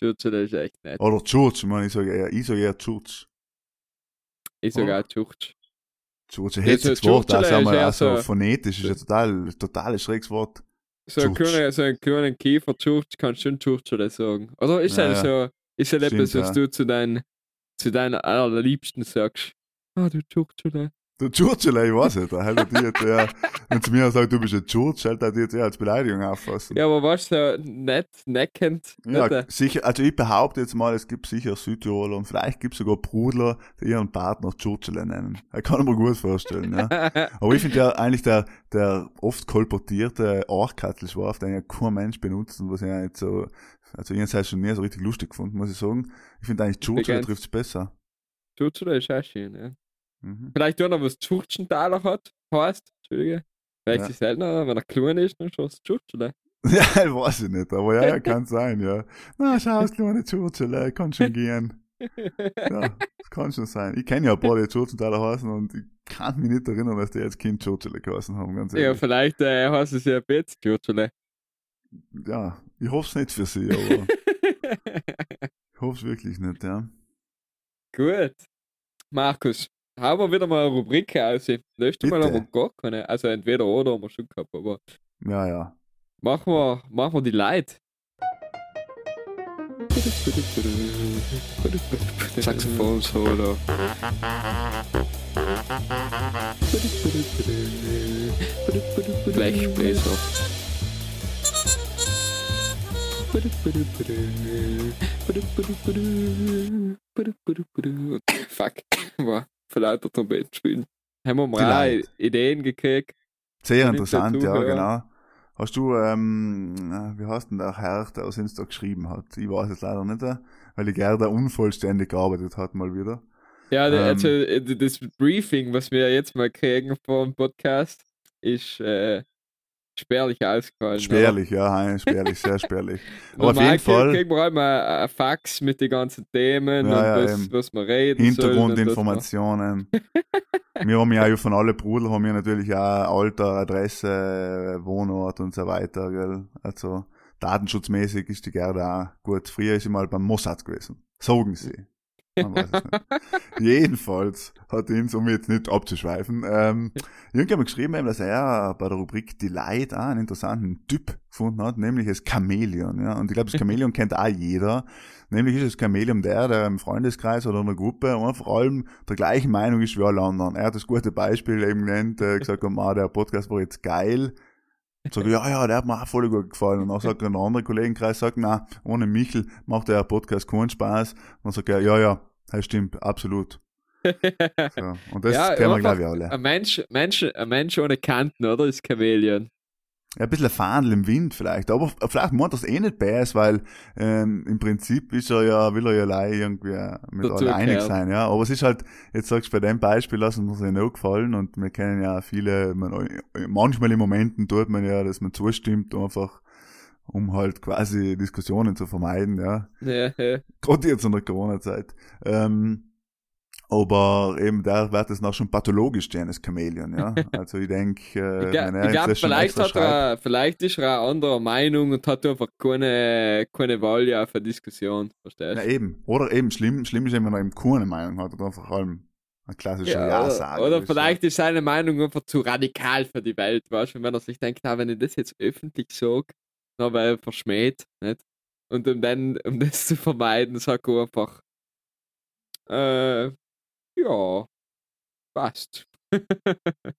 Churchill ist echt nett. Oder Church, ich meine, ich sage eher, ich sage eher Church. Ich sogar Church. Church, ein Ja, so hetziges Wort, wir eher auch so phonetisch, ist ja total, total ein schräges Wort. So ein kleiner, so ein kleiner Kiefer Church kannst du schon Churchill sagen. Oder ist Ja, ja. so, ist Stimmt, etwas, was ja. du zu deinen, zu deinen allerliebsten sagst? Ah, du Churchill. Der Churchill, ich weiß nicht, der hätte die jetzt eher, wenn zu mir sagt, du bist ein Church, hätte er die jetzt eher als Beleidigung auffassen. Ja, aber was so nett, neckend, Ja, nicht? sicher, also ich behaupte jetzt mal, es gibt sicher Südtiroler und vielleicht gibt es sogar Brudler, die ihren Partner Churchill nennen. Ich kann mir gut vorstellen, ja. Aber ich finde ja eigentlich der, der oft kolportierte Orchkatzelschwarf, den ja kein Mensch benutzt und was ich ja nicht so, also ich habe schon nie so richtig lustig gefunden, muss ich sagen. Ich finde eigentlich Churchill trifft es besser. Churchill ist auch schön, ja. Mhm. Vielleicht tun er was Churchenthaler hat, heißt, Entschuldige. Vielleicht Ja. ist seltener, wenn er klein ist, dann schon das Churchill. Ja, weiß ich nicht, aber ja, ja, kann sein, ja. Na, schau, das kleine Churchill, äh, kann schon gehen. Ja, das kann schon sein. Ich kenne ja ein paar, die da heißen und ich kann mich nicht erinnern, dass die als Kind Churchill geheißen haben, ganz Ja, ehrlich. vielleicht äh, heißt es ja bisschen Churchill. Ja, ich hoffe es nicht für sie, aber ich hoffe es wirklich nicht, ja. Gut. Markus, haben wir wieder mal eine Rubrik aus. Letztes Mal haben wir gar keine. Also entweder oder haben wir schon gehabt, aber Ja, ja. machen wir, machen wir die Leute. Saxophon Solo. Blechbläser. Fuck, für lauter Trompeten spielen. Haben wir mal Leute. Ideen gekriegt. Sehr interessant, ja, genau. Hast du, ähm, äh, wie heißt denn der Herr, der aus Insta geschrieben hat? Ich weiß es leider nicht, äh, weil die Gerda unvollständig gearbeitet hat mal wieder. Ja, Ähm. also äh, das Briefing, was wir jetzt mal kriegen vor dem Podcast, ist äh, spärlich ausgefallen. Spärlich, ja, hein, spärlich, sehr spärlich. Aber auf jeden Fall- kriegen wir einmal ein Fax mit den ganzen Themen Ja, und ja, was, eben. was wir reden Hintergrundinformationen. wir haben ja von alle Brudel haben wir natürlich auch Alter, Adresse, Wohnort und so weiter, gell. Also datenschutzmäßig ist die Gerda auch gut. Früher ist sie mal beim Mossad gewesen. Sagen sie. Man weiß es nicht. Jedenfalls hat ihn, um jetzt nicht abzuschweifen, ähm, irgendjemand geschrieben, eben, dass er bei der Rubrik Die Leid auch einen interessanten Typ gefunden hat, nämlich das Chamäleon. Ja? Und ich glaube, das Chamäleon kennt auch jeder. Nämlich ist das Chamäleon der, der im Freundeskreis oder in der Gruppe und vor allem der gleichen Meinung ist wie alle anderen. Er hat das gute Beispiel eben genannt, äh, gesagt, ah, der Podcast war jetzt geil. Und sag, ja, ja, der hat mir auch voll gut gefallen. Und dann sagt ein anderer Kollegenkreis, sagt, na, ohne Michel macht der Podcast keinen Spaß. Und dann sagt er, ja, ja, das stimmt, absolut. So. Und das Ja, kennen wir, glaube ich, alle. Ein Mensch, Mensch, ein Mensch ohne Kanten, oder? Ist Chameleon. Ja, ein bisschen Fahndel im Wind vielleicht, aber vielleicht meint das eh nicht beiß, weil ähm, im Prinzip ist er ja, will er ja allein irgendwie mit allen einig sein, ja. Aber es ist halt, jetzt sagst du bei dem Beispiel, lassen wir uns ja noch gefallen und wir kennen ja viele, man, manchmal in Momenten tut man ja, dass man zustimmt, einfach um halt quasi Diskussionen zu vermeiden, ja. Ja, ja. Gerade jetzt in der Corona-Zeit. Ähm, aber eben, da wird es noch schon pathologisch stehen, das Chamäleon, ja. Also ich denke, äh, Ich, gla- wenn ich jetzt glaube, das schon vielleicht, hat er, vielleicht ist er auch anderer Meinung und hat einfach keine, keine Wahl ja für Diskussion. Verstehst Ja, du? eben. Oder eben, schlimm, schlimm ist eben, wenn er eben keine Meinung hat oder vor allem ein klassischer Ja, Ja-Sager. oder, oder vielleicht ist seine Meinung einfach zu radikal für die Welt, weißt du? Und wenn er sich denkt, na, wenn ich das jetzt öffentlich sage, dann wäre er verschmäht, nicht? Und um dann, um das zu vermeiden, sagt er einfach, äh, ja, passt.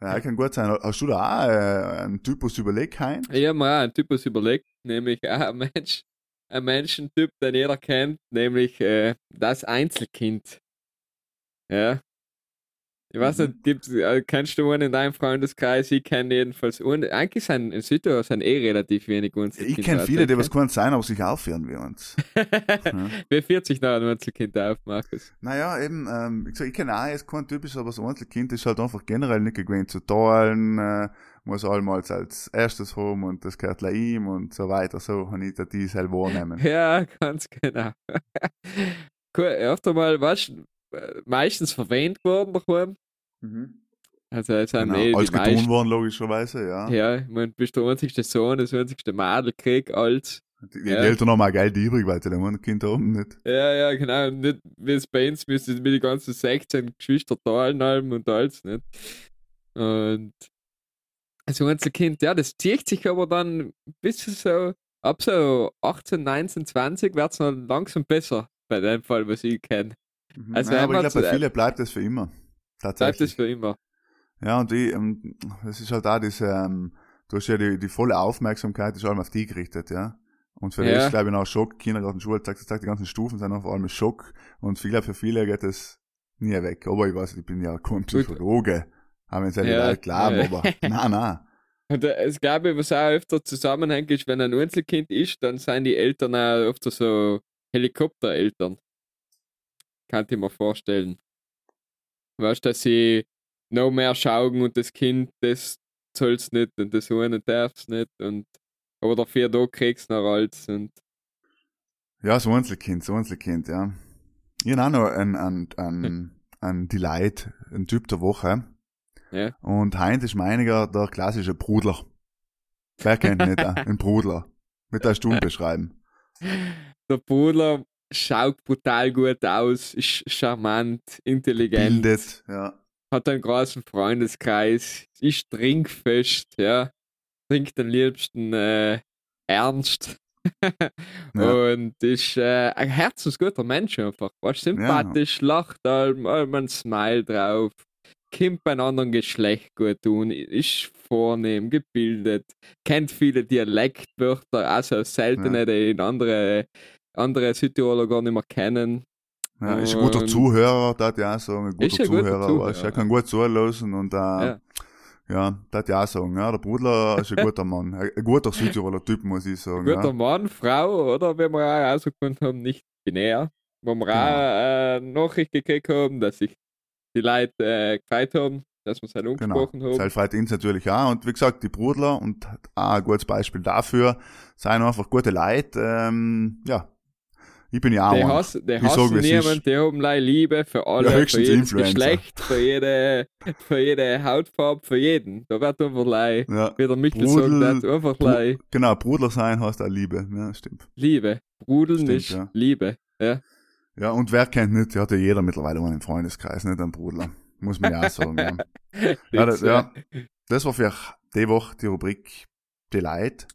Ja, kann gut sein. Hast du da auch äh, einen Typus überlegt, hein? Ich habe mir auch einen Typus überlegt, nämlich auch ein Mensch, ein Menschentyp, den jeder kennt, nämlich äh, das Einzelkind. Ja. Ich weiß Mhm. nicht, gibt's, äh, kennst du einen in deinem Freundeskreis? Ich kenne jedenfalls. Und eigentlich sind in Südtirol sind eh relativ wenig uns. Ich kenne viele, die was können sein, aber sich aufhören wie uns. Ja. Wer 40 noch ein Einzelkind auf, Markus? Naja, eben, ähm, ich, sag, ich kenne auch jetzt kein typisch, aber so ein Einzelkind ist halt einfach generell nicht gewöhnt zu teilen, äh, muss allmals als erstes haben und das gehört gleich ihm und so weiter. So habe ich da die selber wahrnehmen. Ja, ganz genau. cool, öfter mal, äh, meistens verwöhnt worden daheim. Mhm. Also, es sind Genau, eh alles meisten. getan worden, logischerweise, ja. Ja, ich mein, du bist der einzigste Sohn, das einzigste Mädel, krieg als. Die, die Ja. Eltern haben auch Geld übrig, weil sie ein Kind haben, nicht? Ja, ja, genau. Nicht wie es bei uns müsste mit die ganzen 16 Geschwister teilen allem und alles, nicht? Und so ein Einzelkind, ja, das zieht sich aber dann bis so, ab so 18, 19, 20 wird es noch langsam besser, bei dem Fall, was ich kenne. Mhm. Also Nein, aber ich glaube, bei vielen bleibt das für immer. Bleibt Tatsächlich. das für immer. Ja, und ich, ähm, das ist halt auch diese, ähm, du hast ja die, die volle Aufmerksamkeit, ist allem auf die gerichtet, ja. Und für Ja. das ist, glaube ich, noch Schock, Kindergarten, Schule, zack, zack, die ganzen Stufen sind noch vor allem Schock. Und ich glaube, für viele geht das nie weg. Aber ich weiß, ich bin ja kein Psychologe. Auch wenn es ja die Ja, glauben, aber, nein, nein. Und es glaube ich, was auch öfter zusammenhängt, ist, wenn ein Einzelkind ist, dann sind die Eltern auch öfter so Helikoptereltern. Kann ich mir vorstellen. Weißt du, dass sie noch mehr schauen und das Kind, das soll's nicht und das eine darf's nicht und aber dafür da kriegst du noch alles und Ja, so Einzelkind, so Einzelkind, ja. Ich habe auch noch ein, ein, ein, ein Delight, ein Typ der Woche. Ja. Und Heinz ist meiniger der klassische Brudler. Wer kennt nicht äh, einen Brudler? Mit der Stunde beschreiben. der Bruder schaut brutal gut aus, ist charmant, intelligent. Bildet, ja. hat einen großen Freundeskreis, ist trinkfest, ja, trinkt am liebsten äh, ernst Ja. und ist äh, ein herzensguter Mensch einfach, war sympathisch, lacht allem, allem ein Smile drauf, kommt bei einem anderen Geschlecht gut tun, ist vornehm, gebildet, kennt viele Dialektwörter, also seltene, die in andere, andere Südtiroler gar nicht mehr kennen. ja ist ein guter Zuhörer, da ja auch sagen, ein guter Ist ein guter Zuhörer, Zuhörer, weißt, du, er ja. kann gut zuhören und äh, Ja. ja, da ja auch sagen, ja, der Brudler ist ein guter Mann, ein ein guter Südtiroler Typ, muss ich sagen. guter Ja. Mann, Frau, oder wie wir auch rausgefunden haben, nicht binär. Wo wir Genau. auch äh, Nachricht gekriegt haben, dass sich die Leute äh, gefreut haben, dass wir es halt Genau. umgesprochen haben. Seil freut uns natürlich auch. Und wie gesagt, die Brudler und auch ein gutes Beispiel dafür, sind einfach gute Leute. Ähm, ja, ich bin ja auch einer. hass, die Ich hassen niemand, die haben leider Liebe für alle, Ja, für jedes Influencer. Geschlecht, für jede, für jede Hautfarbe, für jeden. Da wird einfach leid, Ja, wie der Michel Brudel- sagt, hat, einfach leid genau, Brudler sein heißt auch Liebe. Ja, stimmt. Liebe. Brudeln Stimmt, ist ja. Liebe. Ja. Ja, und wer kennt nicht, hat ja jeder mittlerweile einen Freundeskreis, nicht einen Brudler. Muss man ja auch sagen. ja. Ja, das, ja, das war für die Woche die Rubrik die Leute.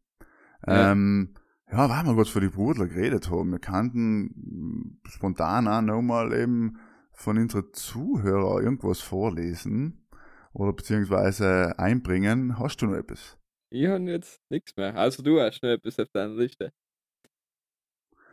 Ähm, ja, weil wir gerade für die Brudler geredet haben. Wir kannten spontan auch nochmal eben von unseren Zuhörern irgendwas vorlesen oder beziehungsweise einbringen. Hast du noch etwas? Ich habe jetzt nichts mehr. Also du hast noch etwas auf deiner Liste.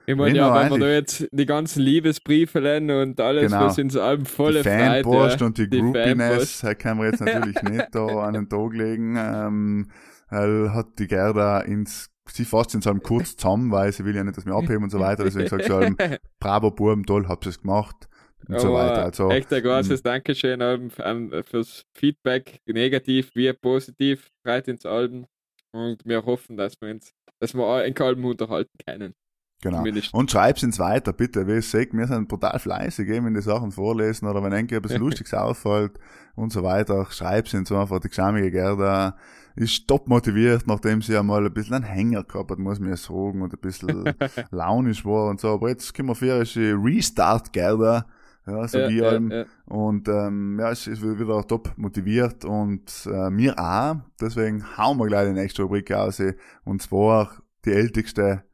Ich meine, ja, wenn wir da jetzt die ganzen Liebesbriefe lernen und alles, Genau. was ins Alben volle die Freude. Fanpost ja. und die, die Groupiness, da können wir jetzt natürlich nicht da an den Tag legen. Ähm, weil hat die Gerda ins, sie fasst in so einem kurz zusammen, weil sie will ja nicht, dass wir abheben und so weiter. Deswegen sagt sie allem, bravo Buben, toll, habt ihr es gemacht. Und so Aber weiter. Also, echt ein großes Dankeschön Alben, an, fürs Feedback, negativ wie positiv, freut ins Alben. Und wir hoffen, dass wir uns, dass wir auch in Alben unterhalten können. genau. Und schreib's uns weiter, bitte. Wie ihr seht, wir sind brutal fleißig, eben in die Sachen vorlesen oder wenn irgendwie etwas Lustiges auffällt und so weiter. Schreib's uns einfach. Die geschämige Gerda ist top motiviert, nachdem sie einmal ein bisschen einen Hänger gehabt hat, muss man ja sagen, und ein bisschen launisch war und so. Aber jetzt können wir für Restart Gerda. Ja, so Ja, wie ja, allem. ja. Und ähm, ja, es ist wieder top motiviert und äh, mir auch. Deswegen hauen wir gleich die nächste Rubrik aus. Und zwar die älteste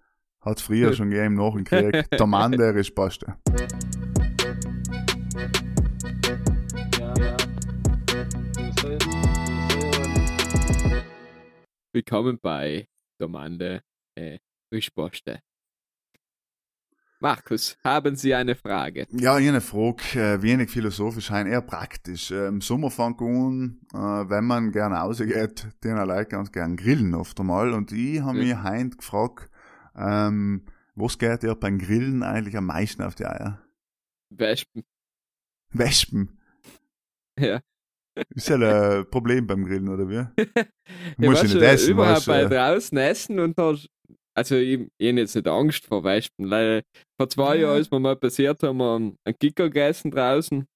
hat früher schon gegeben, nach dem Krieg. Der Mann der ist Paste. Willkommen bei Domande äh, Frischposte. Markus, haben Sie eine Frage? Ja, ich eine Frage, äh, wenig philosophisch, ein eher praktisch. Im Sommer fängt an, äh, wenn man gerne rausgeht, die Leute ganz gern grillen oft einmal. Und ich habe Ja. mich heint gefragt, ähm, was geht dir beim Grillen eigentlich am meisten auf die Eier? Wespen. Wespen. Ja. Ist ja ein Problem beim Grillen, oder wie? Du Ja, musst ja nicht essen, überhaupt weißt bei draußen essen und da, also ich, ich hab jetzt nicht Angst vor Wespen, weil vor zwei Ja. Jahren, als mir mal passiert, haben wir einen einen Kicker gegessen draußen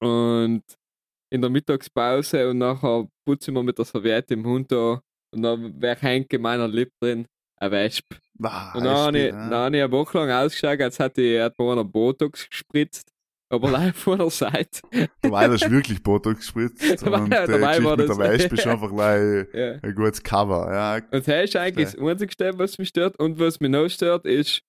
und in der Mittagspause und nachher putze ich mir mit der Serviette im Hund da und dann wäre hängt in meiner Lippe drin ein Wesp. ah, Und dann habe ich, ja. habe ich eine Woche lang ausgeschaut, als hätte ich mir einer Botox gespritzt, aber leider von der Seite. Dabei hast du wirklich Botox gespritzt Dabei- und die dabei Geschichte war das- Wespe ist einfach gleich Ja. ein gutes Cover. Ja, Und das ist eigentlich das Einzige, was mich stört. Und was mich noch stört, ist,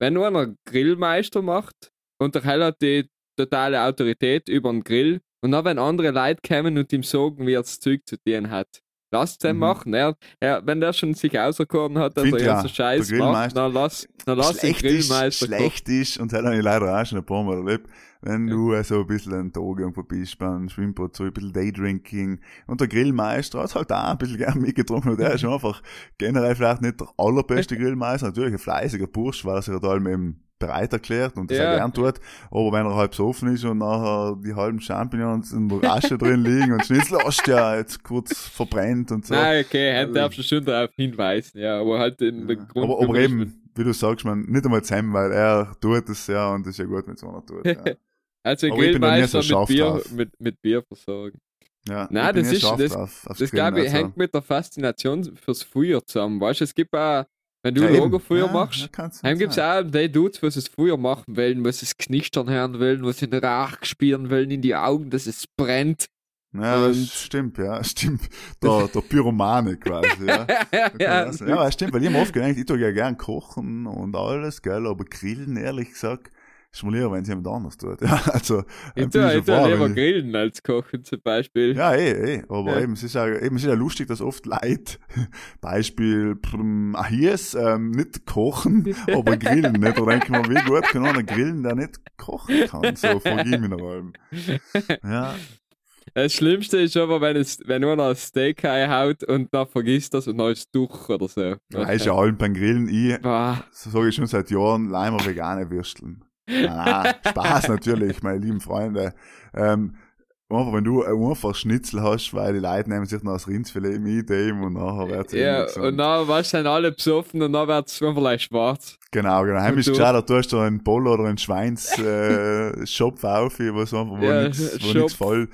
wenn nur einer Grillmeister macht und der Hell hat die totale Autorität über den Grill und dann, wenn andere Leute kommen und ihm sagen, wie er das Zeug zu tun hat, lasst ihn Mhm. machen. Er, er, wenn der schon sich auserkoren hat, dass Find er ja, ganzen Scheiß der macht, Grillmeister- dann lass, dann lass den schlecht ist, Grillmeister kochen. schlecht ist, und das habe ich leider auch schon ein paar Mal erlebt, wenn Ja. du so ein bisschen einen Tag irgendwo bist, beim Schwimmbad, so ein bisschen Daydrinking, und der Grillmeister hat halt auch ein bisschen gern mitgetrunken, und der ist einfach generell vielleicht nicht der allerbeste Grillmeister, natürlich ein fleißiger Bursch, weil er sich halt allem eben bereit erklärt und das Ja. auch gern tut, aber wenn er halb so offen ist und nachher die halben Champignons in der Rasche drin liegen und Schnitzel hast ja jetzt kurz verbrennt und so. Nein, okay, er Also- darfst du schon darauf hinweisen, ja, aber halt in der Grund. aber, aber eben, wie du sagst, man, nicht einmal zusammen, weil er tut es ja und das ist ja gut, wenn es einer tut. Ja. Also aber ich bin noch nie so scharf mit Bier, drauf. mit, mit Bier versorgen. Ja, Nein, das ist- das- drauf, aufs Das Grillen, glaube ich also. hängt mit der Faszination fürs Feuer zusammen. Weißt du, es gibt auch, wenn du Ja, eben. Lagerfeuer Ja, machst, dann gibt es auch die Dudes, was es Feuer machen wollen, was es knistern hören wollen, was den Rauch spüren wollen in die Augen, dass es brennt. Ja, das stimmt, ja, stimmt. Der, der Pyromane quasi, ja. ja, Ja, stimmt, weil ich mir oft gedacht, ich tue ja gern kochen und alles, gell, aber grillen, ehrlich gesagt, mir lieber, wenn es jemand anders tut. Ja, also, ich bin tue, ich tue lieber ich- grillen als kochen zum Beispiel. Ja, eh, eh. Aber Ja. eben, es ist ja, eben, es ist ja lustig, dass oft Leute, Beispiel, prum, Ahirs, ähm, nicht kochen, aber grillen nicht. Da denke ich mir, wie gut kann einer grillen, der nicht kochen kann? So, ich mich noch allem. Ja, Das Schlimmste ist aber, wenn, es, wenn einer ein Steak haut und dann vergisst das und dann ist es durch oder so. da ist ja allem beim Grillen, ich, so sage ich schon seit Jahren, leimer vegane Würsteln. Ah, Spaß natürlich, meine lieben Freunde. Ähm, einfach, wenn du ein einfach Schnitzel hast, weil die Leute nehmen sich noch das Rindsfilet mit dem und nachher wird ja, und dann weißt du, sind alle besoffen und dann wird es einfach leicht schwarz. Genau, genau. Heim Und ist du- gescheit, da tust du einen Boll oder einen Schweins äh, Schopf auf, was einfach, wo Ja, nix, wo nix fall,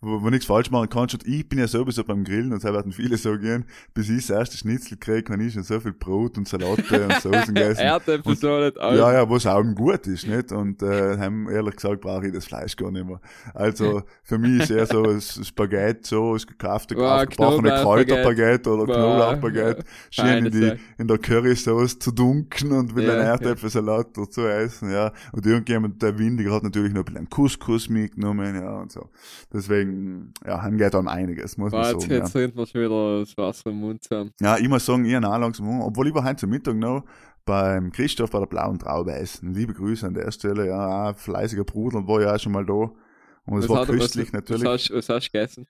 wo, wo nix falsch machen kannst. Und ich bin ja sowieso beim Grillen, und so werden viele so gehen, bis ich das erste Schnitzel krieg, kann ich schon so viel Brot und Salate und Soßen gegessen. Erdäpfel Und- so nicht. Ja, ja, was auch gut ist, nicht? Und äh, heim, ehrlich gesagt brauche ich das Fleisch gar nicht mehr. Also für mich ist eher so das Spaghetti, so das gekaufte, aufgebrochene Knoblauchbaguette. Kräuterbaguette oder Knoblauchbaguette, schön feine in, die, Sache. in der Currysauce zu dunken und mit Ja, einem ja. Erdäpfelsalat dazu essen, ja. Und irgendjemand, der Windiger, hat natürlich noch ein bisschen Couscous mitgenommen, ja, und so. Deswegen, ja, heim geht um einiges, muss man Warte, sagen. Ja. jetzt rennt mir schon wieder das Wasser im Mund zusammen. Ja, ich muss sagen, ich auch langsam obwohl ich war heute Mittag noch beim Christoph bei der blauen Traube essen. Liebe Grüße an der Stelle, ja, fleißiger Bruder war ja auch schon mal da. Und es war köstlich natürlich. Was hast, was hast du gegessen?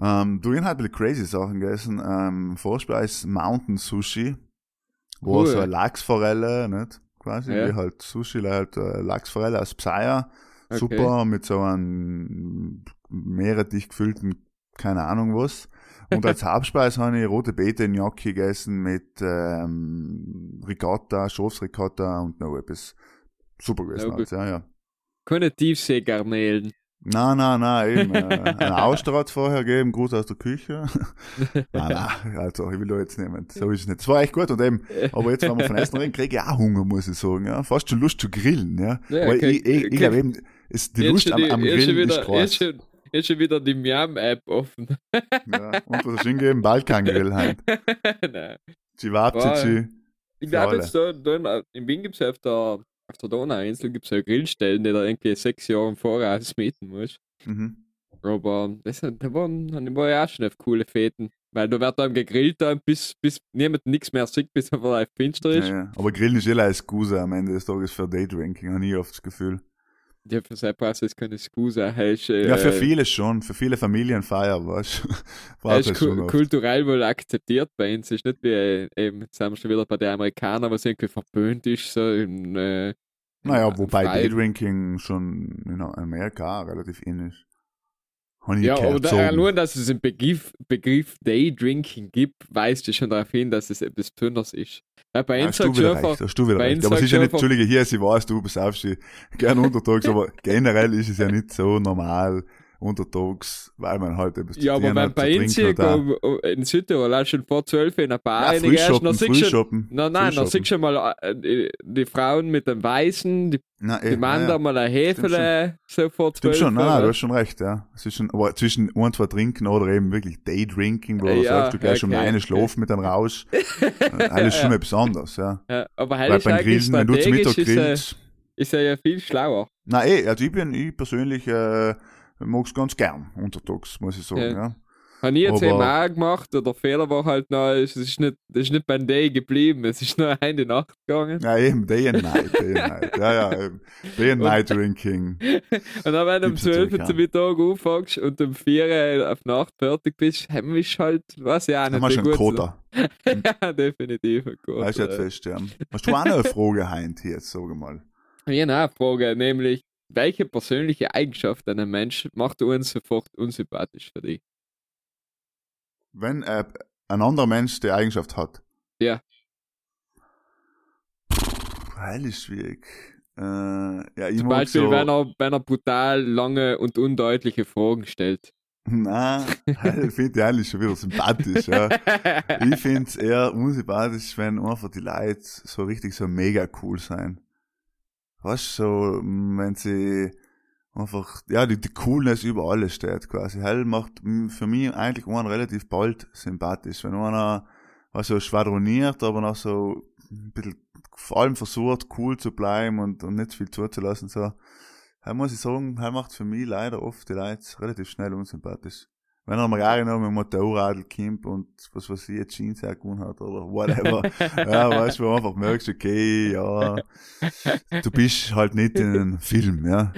Ähm, du, ich habe halt ein bisschen crazy Sachen gegessen. Ähm, Vorspeis Mountain Sushi, wo Cool. so eine Lachsforelle, nicht? Quasi, Ja. wie halt Sushi, halt äh, Lachsforelle aus Psaia. Okay. Super, mit so einem meerrettich gefüllten, keine Ahnung was. Und als Hauptspeis habe ich rote Beete Gnocchi gegessen mit ähm, Ricotta, Schafsricotta und noch etwas. Super gewesen, Ja, gut. halt, ja, ja. Keine Tiefseegarnelen. Nein, nein, nein, eben. Äh, es vorher gegeben, Gruß aus der Küche. nein, nein, also ich will da jetzt niemand. So ist es nicht. Es war echt gut und eben, aber jetzt, wenn wir von Essen reden, kriege ich auch Hunger, muss ich sagen. Ja. Fast schon Lust zu grillen, ja. Ja, Weil okay. ich, ich, ich Okay. glaube eben, ist die Jetzt Lust schon am, am die- Grillen ist wieder, groß. jetzt schon, jetzt schon wieder die Miam-App offen. Ja. Und was hast du hingegeben? Balkangrill halt. Nein. Chivapzici. Ich Für glaube jetzt, da, da in, Wien gibt es auf der, auf der Donauinsel gibt's ja Grillstellen, die da irgendwie sechs Jahre im Voraus mieten musst. Mhm. Aber das, da waren, da ja auch schon auf coole Feten. Weil da wird dann gegrillt, dann, bis, bis niemand nichts mehr sieht, bis er live finster Ja, ist. ja. Aber Grillen ist eh eine Skuse am Ende des Tages für Daydrinking, habe ich oft das Gefühl. Ja, ist keine Skuse. Heißt, äh, Ja, für viele schon, für viele Familienfeier, weißt du. Ist ku kulturell wohl akzeptiert bei uns. Ist nicht wie, äh, eben, jetzt sind wir schon wieder bei den Amerikanern, was irgendwie verböhnt ist, so in, äh, Naja, wobei. Daydrinking schon in Amerika relativ in ist. Habe ich Ja, aber da, sagen. nur, dass es den Begriff, Begriff Daydrinking gibt, weist ja schon darauf hin, dass es etwas Besonderes ist. Weil bei uns hast du wieder recht, hast du wieder recht. Aber es ist ja nicht, Entschuldige, hier, sie weiß, du besaufst dich gern untertags, aber generell ist es ja nicht so normal untertags, weil man halt etwas zu ja, aber wenn bei zu uns go- in Südtirol auch schon vor 12 in einer Bar Ja, reingehst, dann siehst du nein, nein, dann siehst du schon mal äh, die, die Frauen mit dem Weißen, die, Na, eh, die Männer ja, mal ein Hefele, so vor 12 Stimmt schon, nein, du hast schon recht, ja. Es ist schon, aber zwischen ein, zwei Trinken oder eben wirklich Daydrinking, wo du Ja, sagst, du gehst um okay, eine okay. schlafen mit dem Rausch, äh, alles schon etwas anderes, ja. Ja, aber Weil heilig beim Grillen, wenn du zum Mittag er, grillst, ist er ja viel schlauer. na eh, also ich bin, ich persönlich, äh, mag's ganz gern untertags, muss ich sagen, Ja. ja. Habe ich jetzt eben auch gemacht, oder der Fehler war halt noch, es ist nicht, es ist nicht beim Day geblieben, es ist nur eine Nacht gegangen. Ja, eben, Day and Night, Day and Night, ja, ja, eben. Day and Und- Night Drinking. Und dann, wenn du um Gibt's 12 natürlich zum Mittag anfängst und um 4 auf Nacht fertig bist, haben wir halt, weiß ich auch Haben nicht, wir wie schon gut- ja, definitiv ein Quota. Weißt du jetzt fest, ja. Hast du auch noch eine Frage, Heint, jetzt, sag mal. Ich habe eine Frage, nämlich, welche persönliche Eigenschaft einer Mensch macht uns sofort unsympathisch für dich? Wenn äh, ein anderer Mensch die Eigenschaft hat. Ja. Heil ist schwierig. Äh, ja, ich Zum Beispiel, so, wenn, er, wenn er brutal lange und undeutliche Fragen stellt. Nein, Heil finde ich eigentlich schon wieder sympathisch, ja. Ich finde es eher unsympathisch, wenn einfach die Leute so richtig so mega cool sein. Weißt du, so, wenn sie einfach, ja, die, die Coolness über alles steht quasi. Hell macht für mich eigentlich einen relativ bald sympathisch. Wenn einer, was so schwadroniert, aber noch so ein bisschen, vor allem versucht, cool zu bleiben und, und nicht viel zuzulassen, so. Hell muss ich sagen, Hell macht für mich leider oft die Leute relativ schnell unsympathisch. Wenn er mit dem Motorradl kommt und was weiß ich, jetzt Jeans hergewonnen hat oder whatever. ja, weißt du, wo einfach merkst, okay, ja, du bist halt nicht in einem Film, ja.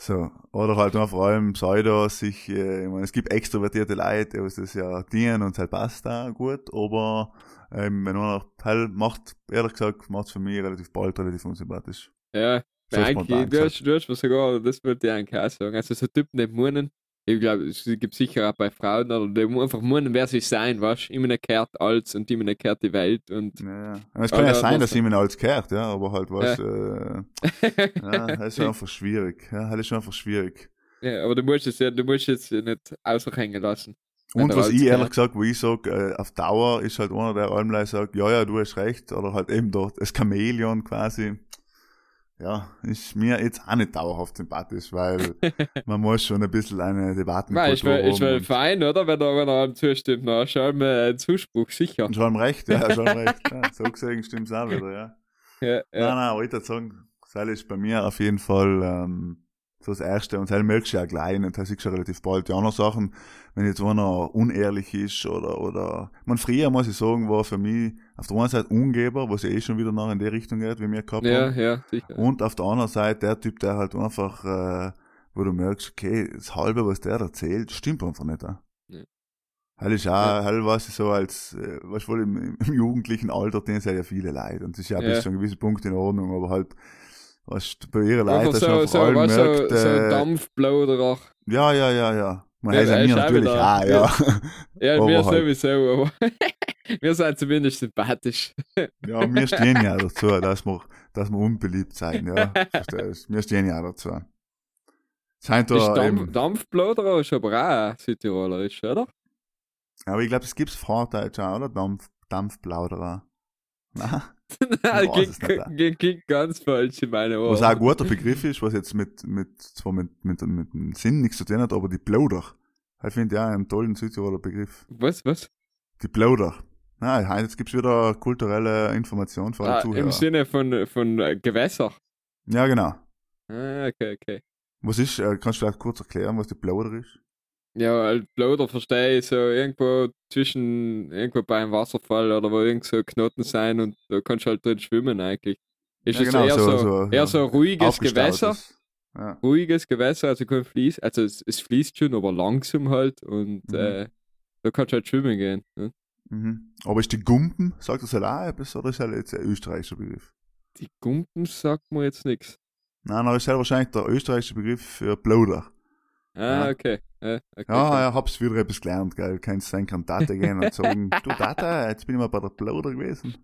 So. Oder halt auch vor allem Pseudo sich, äh, ich meine, es gibt extrovertierte Leute, die das ja dienen und halt passt da gut, aber ähm, wenn einer halt macht, ehrlich gesagt, macht es für mich relativ bald relativ unsympathisch. Ja, So eigentlich, du, hast, du hast mir sogar, das wollte ich eigentlich auch sagen. Also, so Typen, die meinen, ich glaube, es gibt sicher auch bei Frauen, oder die einfach meinen, wer sie sein, weißt du? Immer kehrt alles und immer kehrt die Welt und. Ja, ja. Es kann ja sein, das- dass jemand alles gehört, ja, aber halt was, äh, ja, das ist schon einfach schwierig, ja, das ist einfach schwierig. ja, aber du musst es ja, du musst es ja nicht aushängen lassen. Und was ich ehrlich gesagt, wo ich sag, äh, auf Dauer ist halt einer, der allem sagt, ja, ja, du hast recht, oder halt eben dort, das Chamäleon quasi, ja, ist mir jetzt auch nicht dauerhaft sympathisch, weil man muss schon ein bisschen eine Weil Debattenkultur ich will, ich will fein, oder? Wenn er, wenn er einem zustimmt, na, schau mir einen Zuspruch, sicher. Schon recht, ja, schon recht. Ja, so gesehen stimmt's auch wieder, ja. Ja, Nein, ja. nein, ich würde sagen, das ist bei mir auf jeden Fall ähm, so das Erste. Und das merkst du ja gleich und das ist schon relativ bald. Die anderen Sachen, wenn jetzt einer unehrlich ist oder, oder, man früher muss ich sagen, war für mich auf der einen Seite Ungeber, was ja eh schon wieder nach in die Richtung geht, wie wir gehabt ja, haben. ja, sicher. Und auf der anderen Seite der Typ, der halt einfach, äh, wo du merkst, okay, das Halbe, was der erzählt, stimmt einfach nicht. Ja. Ja. Heil ist auch, Ja. heil was so als, äh, was wohl im, im jugendlichen Alter, denen sind ja viele Leid. Und das ist ja, Ja. bis zu einem gewissen Punkt in Ordnung, aber halt, was bei ihrer Einfach Leid, dass so, so, vor allem weißt, merkt, so, so ein äh, Dampfplauderer. ja, ja, ja, ja. Man Ja, ja mir ist auch natürlich wieder- auch, ja. Ja, aber wir halt. sowieso, aber wir sind zumindest sympathisch. Ja, wir stehen ja dazu, dass wir, dass wir unbeliebt sein, ja. Verstehst? Wir stehen ja dazu. Ist da Dampf, eben, Dampfplauderer ist aber auch Südtirolerisch, oder? aber ich glaube, es gibt's Vorteile auch, oder? Dampf, Dampfplauderer. Nein, klingt, klingt ganz falsch in meinen Ohren. Was auch ein guter Begriff ist, was jetzt mit, mit, zwar mit, mit, mit dem Sinn nichts zu tun hat, aber die Plauder. Ich finde ja einen tollen Südtiroler Begriff. Was, was? Die Plauder. Nein, jetzt gibt's wieder kulturelle Information für alle Ah, Zuhörer. Im Sinne von, von äh, Gewässer. Ja, genau. Ah, okay, okay. Was ist, äh, kannst du vielleicht kurz erklären, was die Plauder ist? Ja, halt Plauder verstehe ich so irgendwo zwischen, irgendwo bei einem Wasserfall oder wo irgend so Knoten sein und da kannst du halt drin schwimmen eigentlich. Ist Ja, es genau, eher so- so, eher ja. so ein ruhiges Gewässer. Ja. ruhiges Gewässer, also kein Fließ, also es, es fließt schon, aber langsam halt und Mhm. äh, da kannst du halt schwimmen gehen. Ne? Mhm. Aber ist die Gumpen, sagt das halt auch etwas, oder ist das jetzt ein österreichischer Begriff? Die Gumpen sagt mir jetzt nichts. Nein, dann ist halt wahrscheinlich der österreichische Begriff für Plauder. Ah, Ja. okay. Ja, okay, Ja, ja, hab's wieder etwas gelernt, gell. Kannst sein kann Tate gehen und sagen, du Tata, jetzt bin ich mal bei der Plauder gewesen.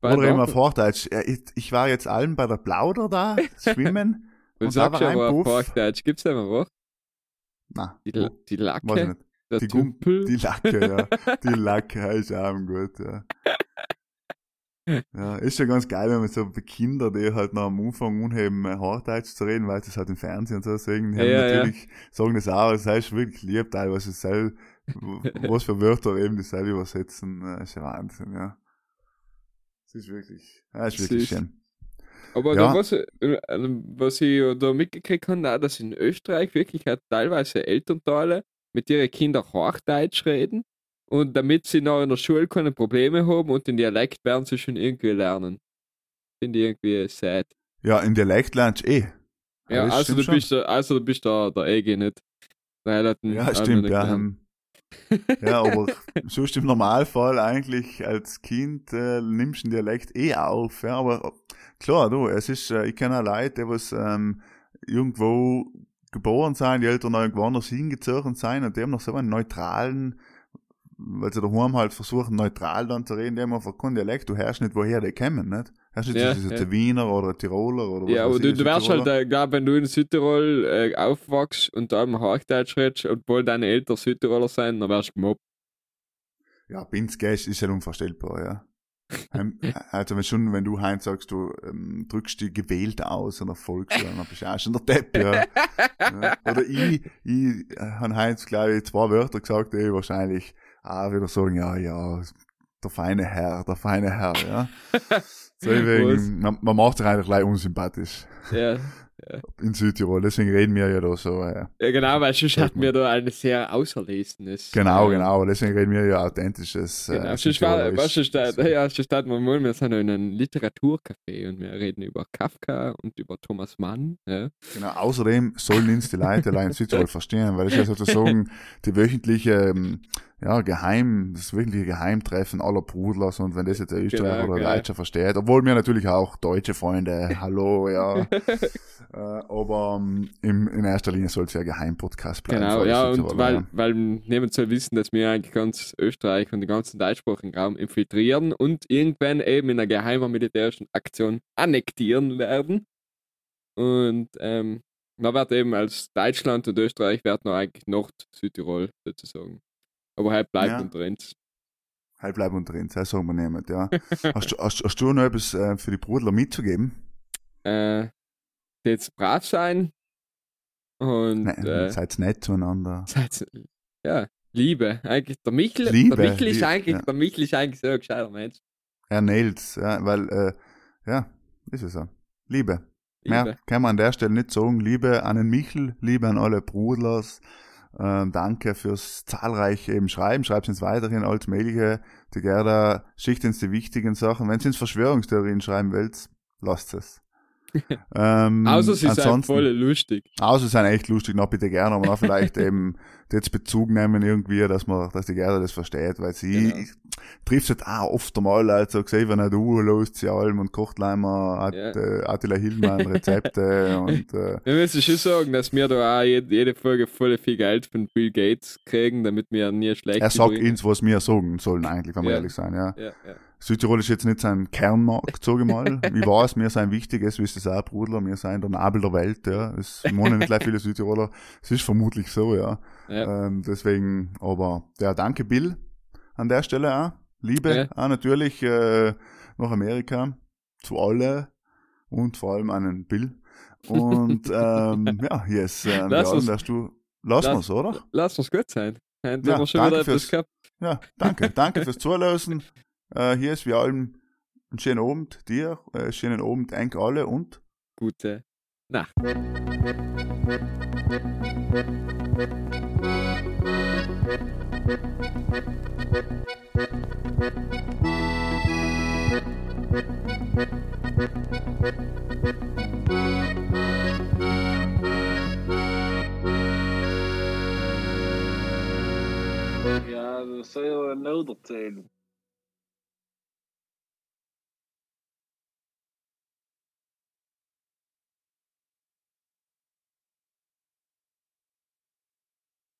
Bei Oder Hochdeutsch, ja, ich, ich war jetzt allen bei der Plauder da, schwimmen. Du und da sagst ein aber auf Puff. Hochdeutsch, gibt's da mal was? Na, Die, La- die ich Lacke, Die, Tümpel. die Lacke, ja. Die Lacke ist auch gut, ja. Ja, ist schon ganz geil, wenn man so bei Kindern, die halt noch am Anfang unheben, Hochdeutsch zu reden, weil das halt im Fernsehen und so die Ja, haben ja, ja. natürlich, sagen das auch, das heißt wirklich lieb, teilweise sel, was für Wörter eben die selber übersetzen, äh, ist ja Wahnsinn, ja. Das ist wirklich, ja, ist wirklich Süß. schön. Aber Ja. da, was, äh, was ich da mitgekriegt habe, auch, dass in Österreich wirklich auch teilweise Elternteile mit ihren Kindern Hochdeutsch reden und damit sie noch in der Schule keine Probleme haben und den Dialekt werden sie schon irgendwie lernen. Finde ich irgendwie sad. Ja, im Dialekt lernst du eh. Ja, also du, schon. bist also du bist der, der EG nicht. Weil er den Ja, stimmt, nicht ja. lernt. ähm, ja, aber sonst im Normalfall eigentlich als Kind äh, nimmst du den Dialekt eh auf. Ja, aber klar, du, es ist, äh, ich kenne auch Leute, die was ähm, irgendwo geboren sein, die Eltern noch irgendwo anders hingezogen sein und die haben noch so einen neutralen, weil sie daheim halt versuchen, neutral dann zu reden, die haben einfach keinen Dialekt, du hörst nicht, woher die kommen, nicht? Hörst nicht, Ja, das ist jetzt ja. ein Wiener oder ein Tiroler oder was Ja, aber du, du wärst halt, äh, glaub, wenn du in Südtirol äh, aufwachst und da im Hochdeutsch redest, obwohl deine Eltern Südtiroler sein, dann wärst du gemobbt. Ja, Binz Gash ist halt unvorstellbar, ja. Ähm, also wenn schon, wenn du Heinz sagst, du ähm, drückst die gewählt aus oder folgst du, dann bist du auch schon der Depp, ja. ja. Oder ich, ich äh, habe Heinz, glaube ich, zwei Wörter gesagt, ich wahrscheinlich auch wieder sagen, ja, ja, der feine Herr, der feine Herr, ja. So, Was? wegen, man, man macht sich eigentlich gleich unsympathisch ja. in Südtirol, deswegen reden wir ja da so, äh, ja, genau, weil sonst hatten wir da ein sehr auserlesenes. genau, äh, genau, deswegen reden wir ja authentisches, Genau, äh, sonst war, was ist da, ja, sonst hatten wir sind in einem Literaturcafé und wir reden über Kafka und über Thomas Mann. Ja. Genau, außerdem sollen uns die Leute in Südtirol verstehen, weil ist ja sozusagen die wöchentliche, ähm, ja, Geheim, das wöchentliche Geheimtreffen aller Brudlers und wenn das jetzt ein Österreicher Genau, oder. Deutscher versteht, obwohl wir natürlich auch deutsche Freunde, hallo, ja, äh, aber ähm, im, in erster Linie soll es ja Geheimpodcast bleiben. Genau, ja, und weil, ja. weil niemand soll wissen, dass wir eigentlich ganz Österreich und den ganzen deutschsprachigen Raum infiltrieren und irgendwann eben in einer geheimen militärischen Aktion annektieren werden. Und ähm, man wird eben als Deutschland und Österreich werden noch eigentlich Nord-Südtirol sozusagen. Aber halt bleibt Ja. unter uns. Halt bleib unter uns, das sagen wir niemand, ja. hast, du, hast, hast du noch etwas äh, für die Brudler mitzugeben? Äh, jetzt brav sein und Nein, äh, seid nett zueinander. seid, ja, Liebe. Eigentlich der Michel, Liebe, der Michel ist Liebe, eigentlich, ja. der Michel ist eigentlich so ein gescheiter Mensch. Er nailt's, ja, weil, äh, ja, ist es so. Liebe. Liebe. Mehr kann man an der Stelle nicht sagen. Liebe an den Michel, Liebe an alle Brudlers. Ähm, danke fürs zahlreiche eben Schreiben. Schreibt uns weiterhin als Mailige. Die Gerda schickt uns die wichtigen Sachen. Wenn ihr uns Verschwörungstheorien schreiben wollt, lasst es. ähm, Außer sie sind voll lustig. Außer sie sind echt lustig, noch bitte gerne, aber noch vielleicht eben jetzt Bezug nehmen irgendwie, dass man, dass die Gerda das versteht, weil sie Genau. Trifft halt auch oft einmal, also gesehen, wenn er du los sie allem und kocht leimer At, Ja. äh, Attila Hillmann Rezepte und äh, Wir müssen schon sagen, dass wir da auch jede, jede Folge voll viel Geld von Bill Gates kriegen, damit wir nie schlecht er sagt übrigens- uns, was wir sagen sollen eigentlich, wenn wir Ja. ehrlich sein, ja. Ja, ja. Südtirol ist jetzt nicht sein Kernmarkt, sage ich mal. ich weiß, wir sind wichtig, es wisst es auch, Brudler, wir sind der Nabel der Welt, ja. Es wohnen nicht gleich viele Südtiroler. Es ist vermutlich so, ja. ja. Ähm, deswegen, aber ja, danke Bill an der Stelle auch. Liebe Ja. auch natürlich äh, nach Amerika zu alle und vor allem an den Bill. Und ähm, ja, yes, ähm, Lass uns- wärst du, lass, lass- wir's, oder? Lass uns gut sein. Haben Ja, wir danke fürs- gehabt? Ja, danke, danke fürs Zuhören. Äh, hier ist wie allem einen schönen Abend dir, äh, schönen Abend, eigentlich alle und Gute Na. Ja, dat zou je wel nodig zijn.